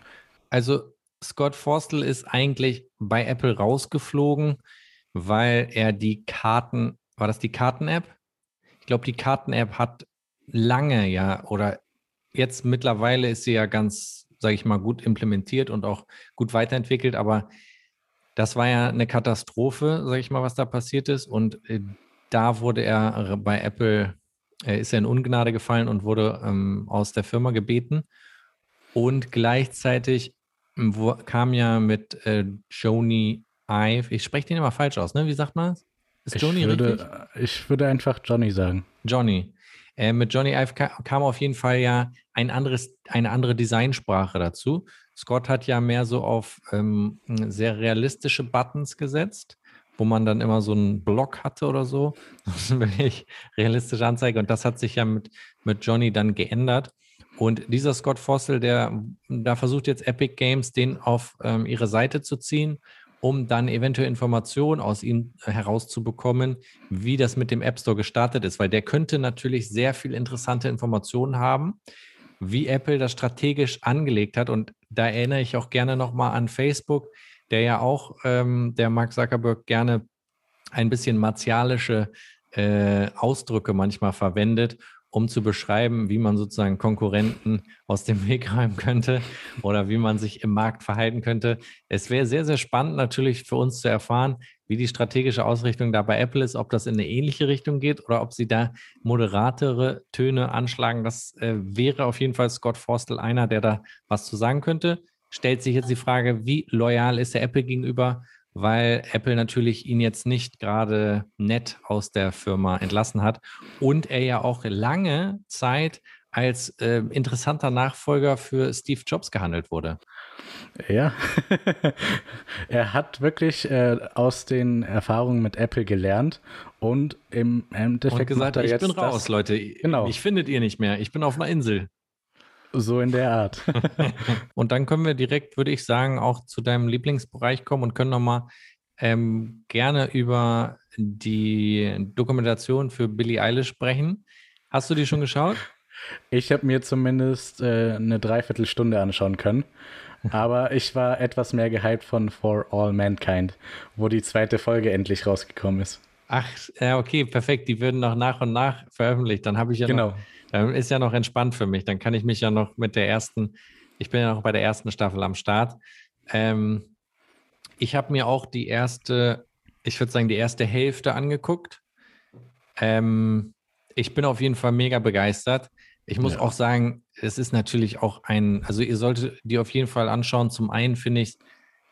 Also Scott Forstall ist eigentlich bei Apple rausgeflogen, weil er die Karten war das die Karten-App? Ich glaube, die Karten-App hat lange ja oder jetzt mittlerweile ist sie ja ganz, sage ich mal, gut implementiert und auch gut weiterentwickelt, aber das war ja eine Katastrophe, sage ich mal, was da passiert ist. Und äh, da wurde er bei Apple, äh, ist er in Ungnade gefallen und wurde ähm, aus der Firma gebeten. Und gleichzeitig wo, kam ja mit äh, Joni Ive, ich spreche den immer falsch aus, ne? Wie sagt man das? Ist Johnny ich würde, richtig? Ich würde einfach Johnny sagen. Johnny. Äh, mit Johnny Ive kam auf jeden Fall ja ein anderes, eine andere Designsprache dazu. Scott hat ja mehr so auf ähm, sehr realistische Buttons gesetzt, wo man dann immer so einen Block hatte oder so. wirklich realistische Anzeige. Und das hat sich ja mit, mit Johnny dann geändert. Und dieser Scott Fossil, der da versucht jetzt Epic Games, den auf ähm, ihre Seite zu ziehen um dann eventuell Informationen aus ihm herauszubekommen, wie das mit dem App Store gestartet ist, weil der könnte natürlich sehr viel interessante Informationen haben, wie Apple das strategisch angelegt hat. Und da erinnere ich auch gerne nochmal an Facebook, der ja auch, ähm, der Mark Zuckerberg gerne ein bisschen martialische äh, Ausdrücke manchmal verwendet, um zu beschreiben, wie man sozusagen Konkurrenten aus dem Weg räumen könnte oder wie man sich im Markt verhalten könnte. Es wäre sehr, sehr spannend natürlich für uns zu erfahren, wie die strategische Ausrichtung da bei Apple ist, ob das in eine ähnliche Richtung geht oder ob sie da moderatere Töne anschlagen. Das äh, wäre auf jeden Fall Scott Forstel einer, der da was zu sagen könnte. Stellt sich jetzt die Frage, wie loyal ist er Apple gegenüber? Weil Apple natürlich ihn jetzt nicht gerade nett aus der Firma entlassen hat und er ja auch lange Zeit als äh, interessanter Nachfolger für Steve Jobs gehandelt wurde. Ja, er hat wirklich äh, aus den Erfahrungen mit Apple gelernt und im Endeffekt und gesagt, ich bin raus, das, Leute. Genau. Ich findet ihr nicht mehr. Ich bin auf einer Insel. So in der Art. und dann können wir direkt, würde ich sagen, auch zu deinem Lieblingsbereich kommen und können nochmal ähm, gerne über die Dokumentation für Billie Eilish sprechen. Hast du die schon geschaut? Ich habe mir zumindest äh, eine Dreiviertelstunde anschauen können. Aber ich war etwas mehr gehypt von For All Mankind, wo die zweite Folge endlich rausgekommen ist. Ach, ja, okay, perfekt. Die würden noch nach und nach veröffentlicht. Dann habe ich ja genau. noch ist ja noch entspannt für mich. Dann kann ich mich ja noch mit der ersten, ich bin ja noch bei der ersten Staffel am Start. Ähm, ich habe mir auch die erste, ich würde sagen, die erste Hälfte angeguckt. Ähm, ich bin auf jeden Fall mega begeistert. Ich muss ja. auch sagen, es ist natürlich auch ein, also ihr solltet die auf jeden Fall anschauen. Zum einen finde ich es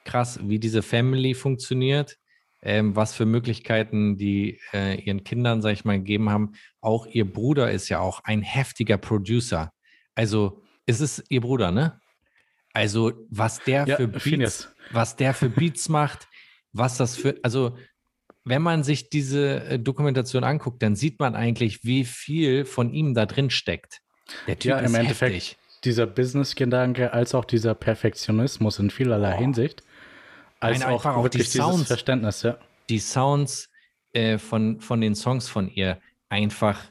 krass, wie diese Family funktioniert ähm, was für Möglichkeiten die äh, ihren Kindern, sag ich mal, gegeben haben. Auch ihr Bruder ist ja auch ein heftiger Producer. Also ist es ihr Bruder, ne? Also was der ja, für Beats, was der für Beats macht, was das für, also wenn man sich diese äh, Dokumentation anguckt, dann sieht man eigentlich, wie viel von ihm da drin steckt. Der Typ ja, ist im Endeffekt heftig. dieser Business-Gedanke als auch dieser Perfektionismus in vielerlei oh. Hinsicht als Nein, auch, auch wirklich die Sounds, Verständnis, ja. Die Sounds äh, von, von den Songs von ihr einfach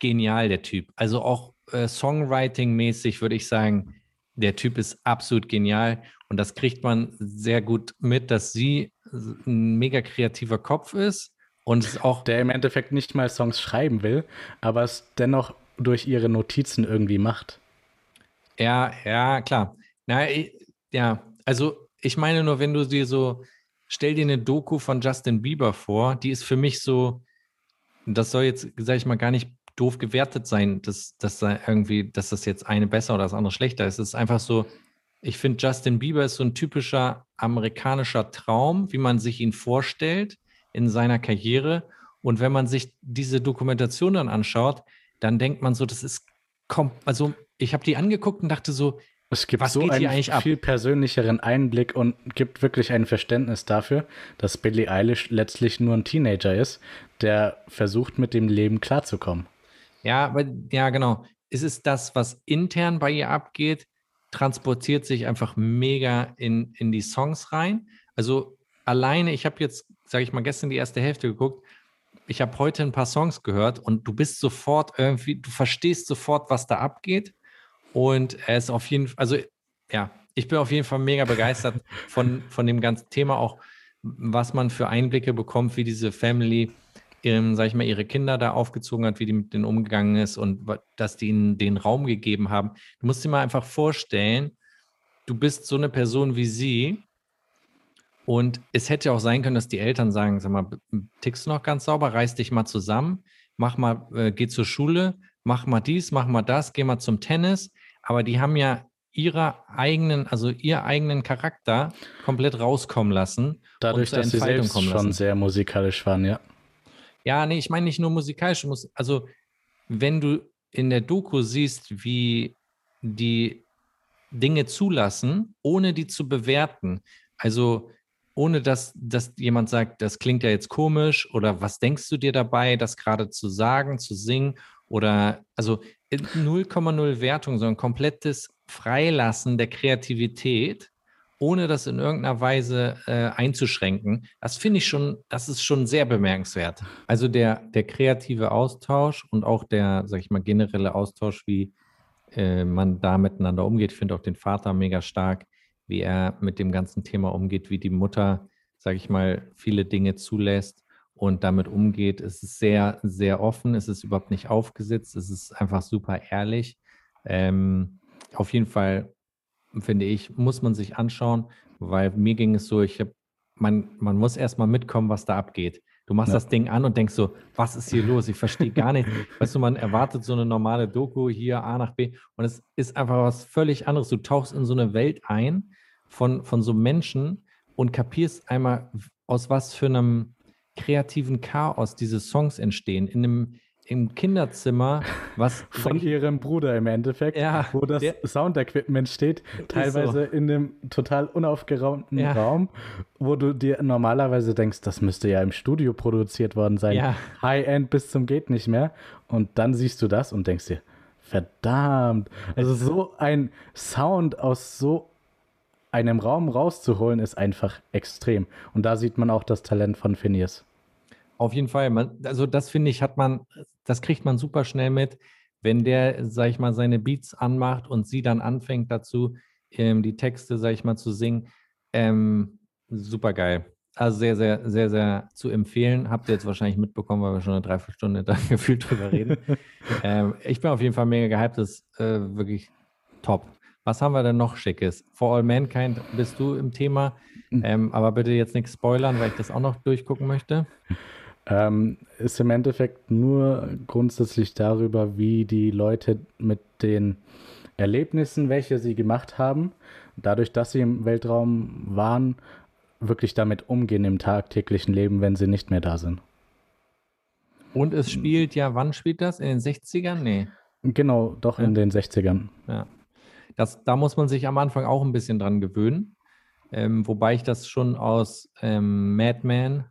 genial, der Typ. Also auch äh, Songwriting-mäßig würde ich sagen, der Typ ist absolut genial und das kriegt man sehr gut mit, dass sie ein mega kreativer Kopf ist und es auch. Der im Endeffekt nicht mal Songs schreiben will, aber es dennoch durch ihre Notizen irgendwie macht. Ja, ja, klar. Na, ja, also ich meine nur, wenn du dir so, stell dir eine Doku von Justin Bieber vor, die ist für mich so, das soll jetzt, sag ich mal, gar nicht doof gewertet sein, dass, dass da irgendwie, dass das jetzt eine besser oder das andere schlechter ist. Es ist einfach so, ich finde, Justin Bieber ist so ein typischer amerikanischer Traum, wie man sich ihn vorstellt in seiner Karriere. Und wenn man sich diese Dokumentation dann anschaut, dann denkt man so, das ist, also ich habe die angeguckt und dachte so, es gibt Was so einen viel persönlicheren Einblick und gibt wirklich ein Verständnis dafür, dass Billie Eilish letztlich nur ein Teenager ist, der versucht, mit dem Leben klarzukommen. Ja, aber ja, genau. Es ist das, was intern bei ihr abgeht, transportiert sich einfach mega in, in die Songs rein. Also alleine, ich habe jetzt, sage ich mal, gestern die erste Hälfte geguckt. Ich habe heute ein paar Songs gehört und du bist sofort irgendwie, du verstehst sofort, was da abgeht und er ist auf jeden Fall, also ja, ich bin auf jeden Fall mega begeistert von, von dem ganzen Thema, auch was man für Einblicke bekommt, wie diese Family, ähm, sag ich mal, ihre Kinder da aufgezogen hat, wie die mit denen umgegangen ist und dass die ihnen den Raum gegeben haben. Du musst dir mal einfach vorstellen, du bist so eine Person wie sie und es hätte auch sein können, dass die Eltern sagen, sag mal, tickst du noch ganz sauber, reiß dich mal zusammen, mach mal, äh, geh zur Schule, mach mal dies, mach mal das, geh mal zum Tennis aber die haben ja ihrer eigenen, also ihr eigenen Charakter komplett rauskommen lassen. Dadurch, dass sie selbst schon lassen. sehr musikalisch waren, ja. Ja, nee, ich meine nicht nur musikalisch, also wenn du in der Doku siehst, wie die Dinge zulassen, ohne die zu bewerten, also ohne dass, dass jemand sagt, das klingt ja jetzt komisch oder was denkst du dir dabei, das gerade zu sagen, zu singen oder also 0,0 Wertung, sondern komplettes Freilassen der Kreativität, ohne das in irgendeiner Weise äh, einzuschränken. Das finde ich schon, das ist schon sehr bemerkenswert. Also der, der kreative Austausch und auch der, sag ich mal, generelle Austausch, wie äh, man da miteinander umgeht. Ich finde auch den Vater mega stark, wie er mit dem ganzen Thema umgeht, wie die Mutter, sag ich mal, viele Dinge zulässt und damit umgeht. Es ist sehr, sehr offen, es ist überhaupt nicht aufgesetzt, es ist einfach super ehrlich. Ähm, auf jeden Fall, finde ich, muss man sich anschauen, weil mir ging es so, ich habe, man, man muss erstmal mitkommen, was da abgeht. Du machst ja. das Ding an und denkst so, was ist hier los? Ich verstehe gar nicht. Weißt du, man erwartet so eine normale Doku hier A nach B und es ist einfach was völlig anderes. Du tauchst in so eine Welt ein von, von so Menschen und kapierst einmal, aus was für einem kreativen Chaos diese Songs entstehen. In einem im Kinderzimmer, was von ihrem Bruder im Endeffekt, ja, wo das Soundequipment steht, teilweise so. in einem total unaufgeräumten ja. Raum, wo du dir normalerweise denkst, das müsste ja im Studio produziert worden sein, ja. High-End bis zum geht nicht mehr und dann siehst du das und denkst dir, verdammt, also so ein Sound aus so einem Raum rauszuholen ist einfach extrem und da sieht man auch das Talent von Phineas. Auf jeden Fall. Man, also das finde ich, hat man, das kriegt man super schnell mit, wenn der, sag ich mal, seine Beats anmacht und sie dann anfängt dazu, ähm, die Texte, sag ich mal, zu singen. Ähm, super geil. Also sehr, sehr, sehr, sehr zu empfehlen. Habt ihr jetzt wahrscheinlich mitbekommen, weil wir schon eine Dreiviertelstunde da gefühlt drüber reden. ähm, ich bin auf jeden Fall mega gehypt. Das ist äh, wirklich top. Was haben wir denn noch Schickes? For All Mankind bist du im Thema. Hm. Ähm, aber bitte jetzt nichts spoilern, weil ich das auch noch durchgucken möchte. Ähm, ist im Endeffekt nur grundsätzlich darüber, wie die Leute mit den Erlebnissen, welche sie gemacht haben, dadurch, dass sie im Weltraum waren, wirklich damit umgehen im tagtäglichen Leben, wenn sie nicht mehr da sind. Und es spielt ja, wann spielt das? In den 60ern? Nee. Genau, doch ja. in den 60ern. Ja. Das, da muss man sich am Anfang auch ein bisschen dran gewöhnen. Ähm, wobei ich das schon aus ähm, Mad Men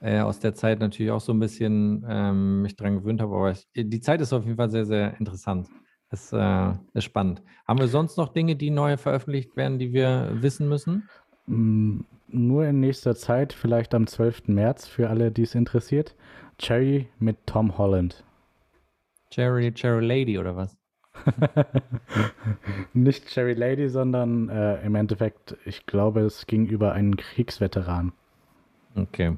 äh, aus der Zeit natürlich auch so ein bisschen ähm, mich dran gewöhnt habe. Aber ich, die Zeit ist auf jeden Fall sehr, sehr interessant. Das äh, ist spannend. Haben wir sonst noch Dinge, die neu veröffentlicht werden, die wir wissen müssen? Mm, nur in nächster Zeit, vielleicht am 12. März, für alle, die es interessiert. Cherry mit Tom Holland. Cherry, Cherry Lady oder was? Nicht Cherry Lady, sondern äh, im Endeffekt, ich glaube, es ging über einen Kriegsveteran. Okay.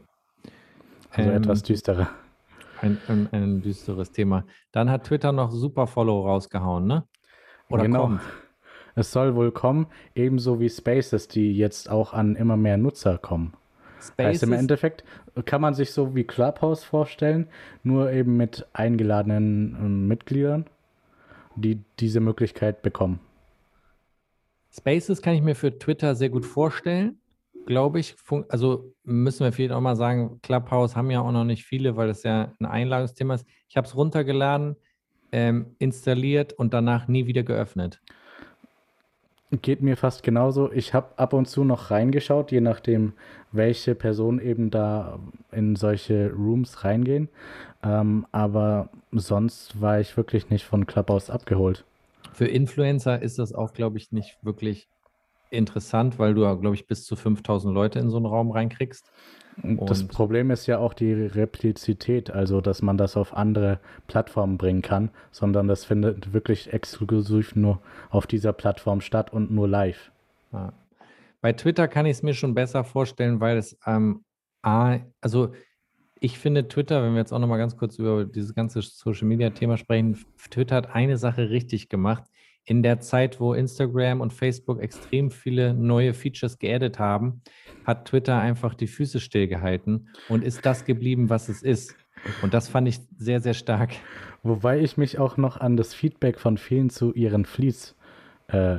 Also ähm, etwas düsterer. Ein, ein, ein, düsteres Thema. Dann hat Twitter noch Super Follow rausgehauen, ne? Oder genau. kommt? Es soll wohl kommen, ebenso wie Spaces, die jetzt auch an immer mehr Nutzer kommen. Spaces? Heißt im Endeffekt kann man sich so wie Clubhouse vorstellen, nur eben mit eingeladenen äh, Mitgliedern, die diese Möglichkeit bekommen. Spaces kann ich mir für Twitter sehr gut vorstellen glaube ich, also müssen wir vielleicht auch mal sagen, Clubhouse haben ja auch noch nicht viele, weil das ja ein Einladungsthema ist. Ich habe es runtergeladen, ähm, installiert und danach nie wieder geöffnet. Geht mir fast genauso. Ich habe ab und zu noch reingeschaut, je nachdem, welche Personen eben da in solche Rooms reingehen. Ähm, aber sonst war ich wirklich nicht von Clubhouse abgeholt. Für Influencer ist das auch, glaube ich, nicht wirklich interessant, weil du, glaube ich, bis zu 5000 Leute in so einen Raum reinkriegst. Und das Problem ist ja auch die Replizität, also dass man das auf andere Plattformen bringen kann, sondern das findet wirklich exklusiv nur auf dieser Plattform statt und nur live. Ja. Bei Twitter kann ich es mir schon besser vorstellen, weil es ähm, A, also ich finde Twitter, wenn wir jetzt auch nochmal ganz kurz über dieses ganze Social Media Thema sprechen, Twitter hat eine Sache richtig gemacht in der Zeit, wo Instagram und Facebook extrem viele neue Features geaddet haben, hat Twitter einfach die Füße stillgehalten und ist das geblieben, was es ist. Und das fand ich sehr, sehr stark. Wobei ich mich auch noch an das Feedback von vielen zu ihren Fleets. Äh,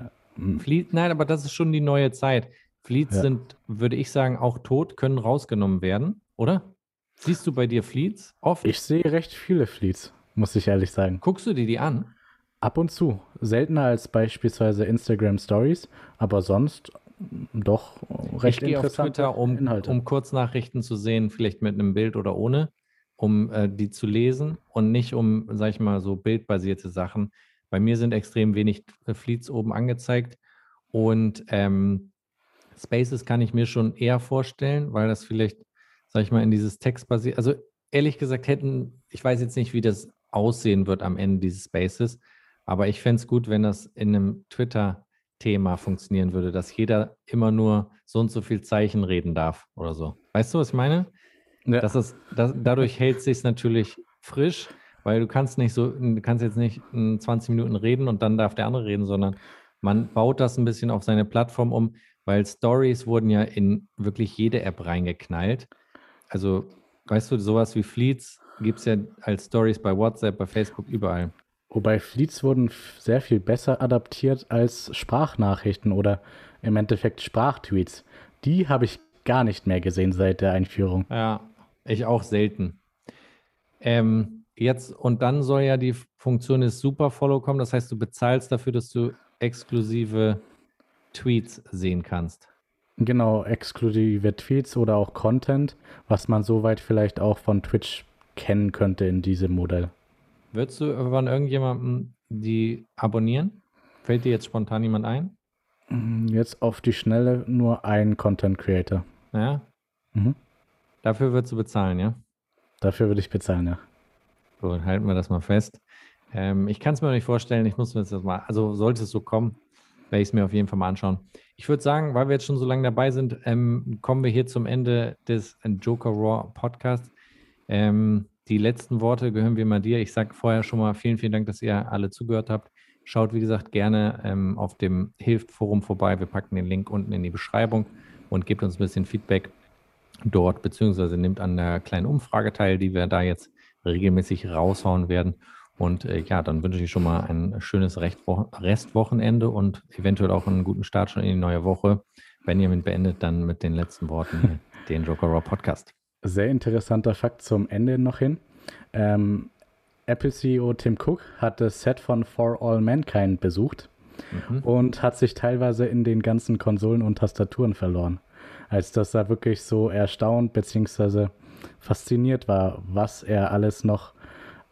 Fleet, nein, aber das ist schon die neue Zeit. Fleets ja. sind, würde ich sagen, auch tot, können rausgenommen werden, oder? Siehst du bei dir Fleets oft? Ich sehe recht viele Fleets, muss ich ehrlich sagen. Guckst du dir die an? Ab und zu. Seltener als beispielsweise Instagram Stories, aber sonst doch recht ich interessante auf Twitter, um, Inhalte. um Kurznachrichten zu sehen, vielleicht mit einem Bild oder ohne, um äh, die zu lesen und nicht um, sag ich mal, so bildbasierte Sachen. Bei mir sind extrem wenig äh, Fleets oben angezeigt und ähm, Spaces kann ich mir schon eher vorstellen, weil das vielleicht, sag ich mal, in dieses Text basiert. Also ehrlich gesagt hätten, ich weiß jetzt nicht, wie das aussehen wird am Ende dieses Spaces, aber ich fände es gut, wenn das in einem Twitter-Thema funktionieren würde, dass jeder immer nur so und so viel Zeichen reden darf oder so. Weißt du, was ich meine? Ja. Das ist, das, dadurch hält sich natürlich frisch, weil du kannst nicht so, du kannst jetzt nicht 20 Minuten reden und dann darf der andere reden, sondern man baut das ein bisschen auf seine Plattform um, weil Stories wurden ja in wirklich jede App reingeknallt. Also, weißt du, sowas wie Fleets gibt es ja als Stories bei WhatsApp, bei Facebook, überall. Wobei Fleets wurden sehr viel besser adaptiert als Sprachnachrichten oder im Endeffekt Sprachtweets. Die habe ich gar nicht mehr gesehen seit der Einführung. Ja, ich auch selten. Ähm, jetzt und dann soll ja die Funktion des Superfollow kommen. Das heißt, du bezahlst dafür, dass du exklusive Tweets sehen kannst. Genau, exklusive Tweets oder auch Content, was man soweit vielleicht auch von Twitch kennen könnte in diesem Modell. Würdest du irgendwann irgendjemandem die abonnieren? Fällt dir jetzt spontan jemand ein? Mm, jetzt auf die Schnelle nur ein Content Creator. Ja. Mhm. Dafür würdest du bezahlen, ja? Dafür würde ich bezahlen, ja. Gut, halten wir das mal fest. Ähm, ich kann es mir noch nicht vorstellen, ich muss mir das mal, also sollte es so kommen, werde ich es mir auf jeden Fall mal anschauen. Ich würde sagen, weil wir jetzt schon so lange dabei sind, ähm, kommen wir hier zum Ende des Joker Raw Podcasts. Ähm, die letzten Worte gehören wir mal dir. Ich sage vorher schon mal vielen, vielen Dank, dass ihr alle zugehört habt. Schaut, wie gesagt, gerne ähm, auf dem Hilft-Forum vorbei. Wir packen den Link unten in die Beschreibung und gebt uns ein bisschen Feedback dort, beziehungsweise nimmt an der kleinen Umfrage teil, die wir da jetzt regelmäßig raushauen werden. Und äh, ja, dann wünsche ich schon mal ein schönes Restwochenende und eventuell auch einen guten Start schon in die neue Woche. Benjamin beendet dann mit den letzten Worten den Joker Raw Podcast. Sehr interessanter Fakt zum Ende noch hin. Ähm, Apple CEO Tim Cook hat das Set von For All Mankind besucht mhm. und hat sich teilweise in den ganzen Konsolen und Tastaturen verloren. Als dass er wirklich so erstaunt bzw. fasziniert war, was er alles noch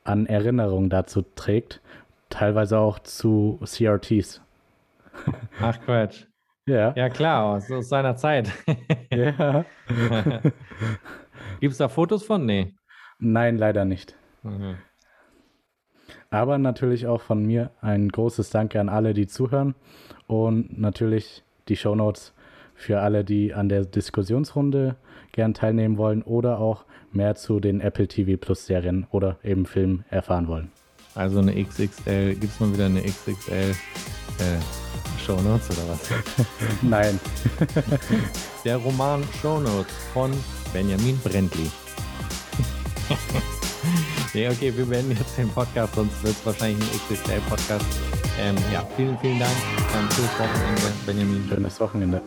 an Erinnerungen dazu trägt, teilweise auch zu CRTs. Ach Quatsch. Ja. Ja, klar, aus, aus seiner Zeit. ja. Gibt es da Fotos von? Nee. Nein, leider nicht. Mhm. Aber natürlich auch von mir ein großes Danke an alle, die zuhören und natürlich die Shownotes für alle, die an der Diskussionsrunde gern teilnehmen wollen oder auch mehr zu den Apple TV Plus Serien oder eben Filmen erfahren wollen. Also eine XXL, gibt es mal wieder eine XXL äh, Shownotes oder was? Nein. der Roman Shownotes von Benjamin Brendli. nee, okay, wir beenden jetzt den Podcast, sonst wird es wahrscheinlich ein XXL-Podcast. Ähm, ja, vielen, vielen Dank. Ähm, schönes Wochenende, Benjamin. Schönes Wochenende.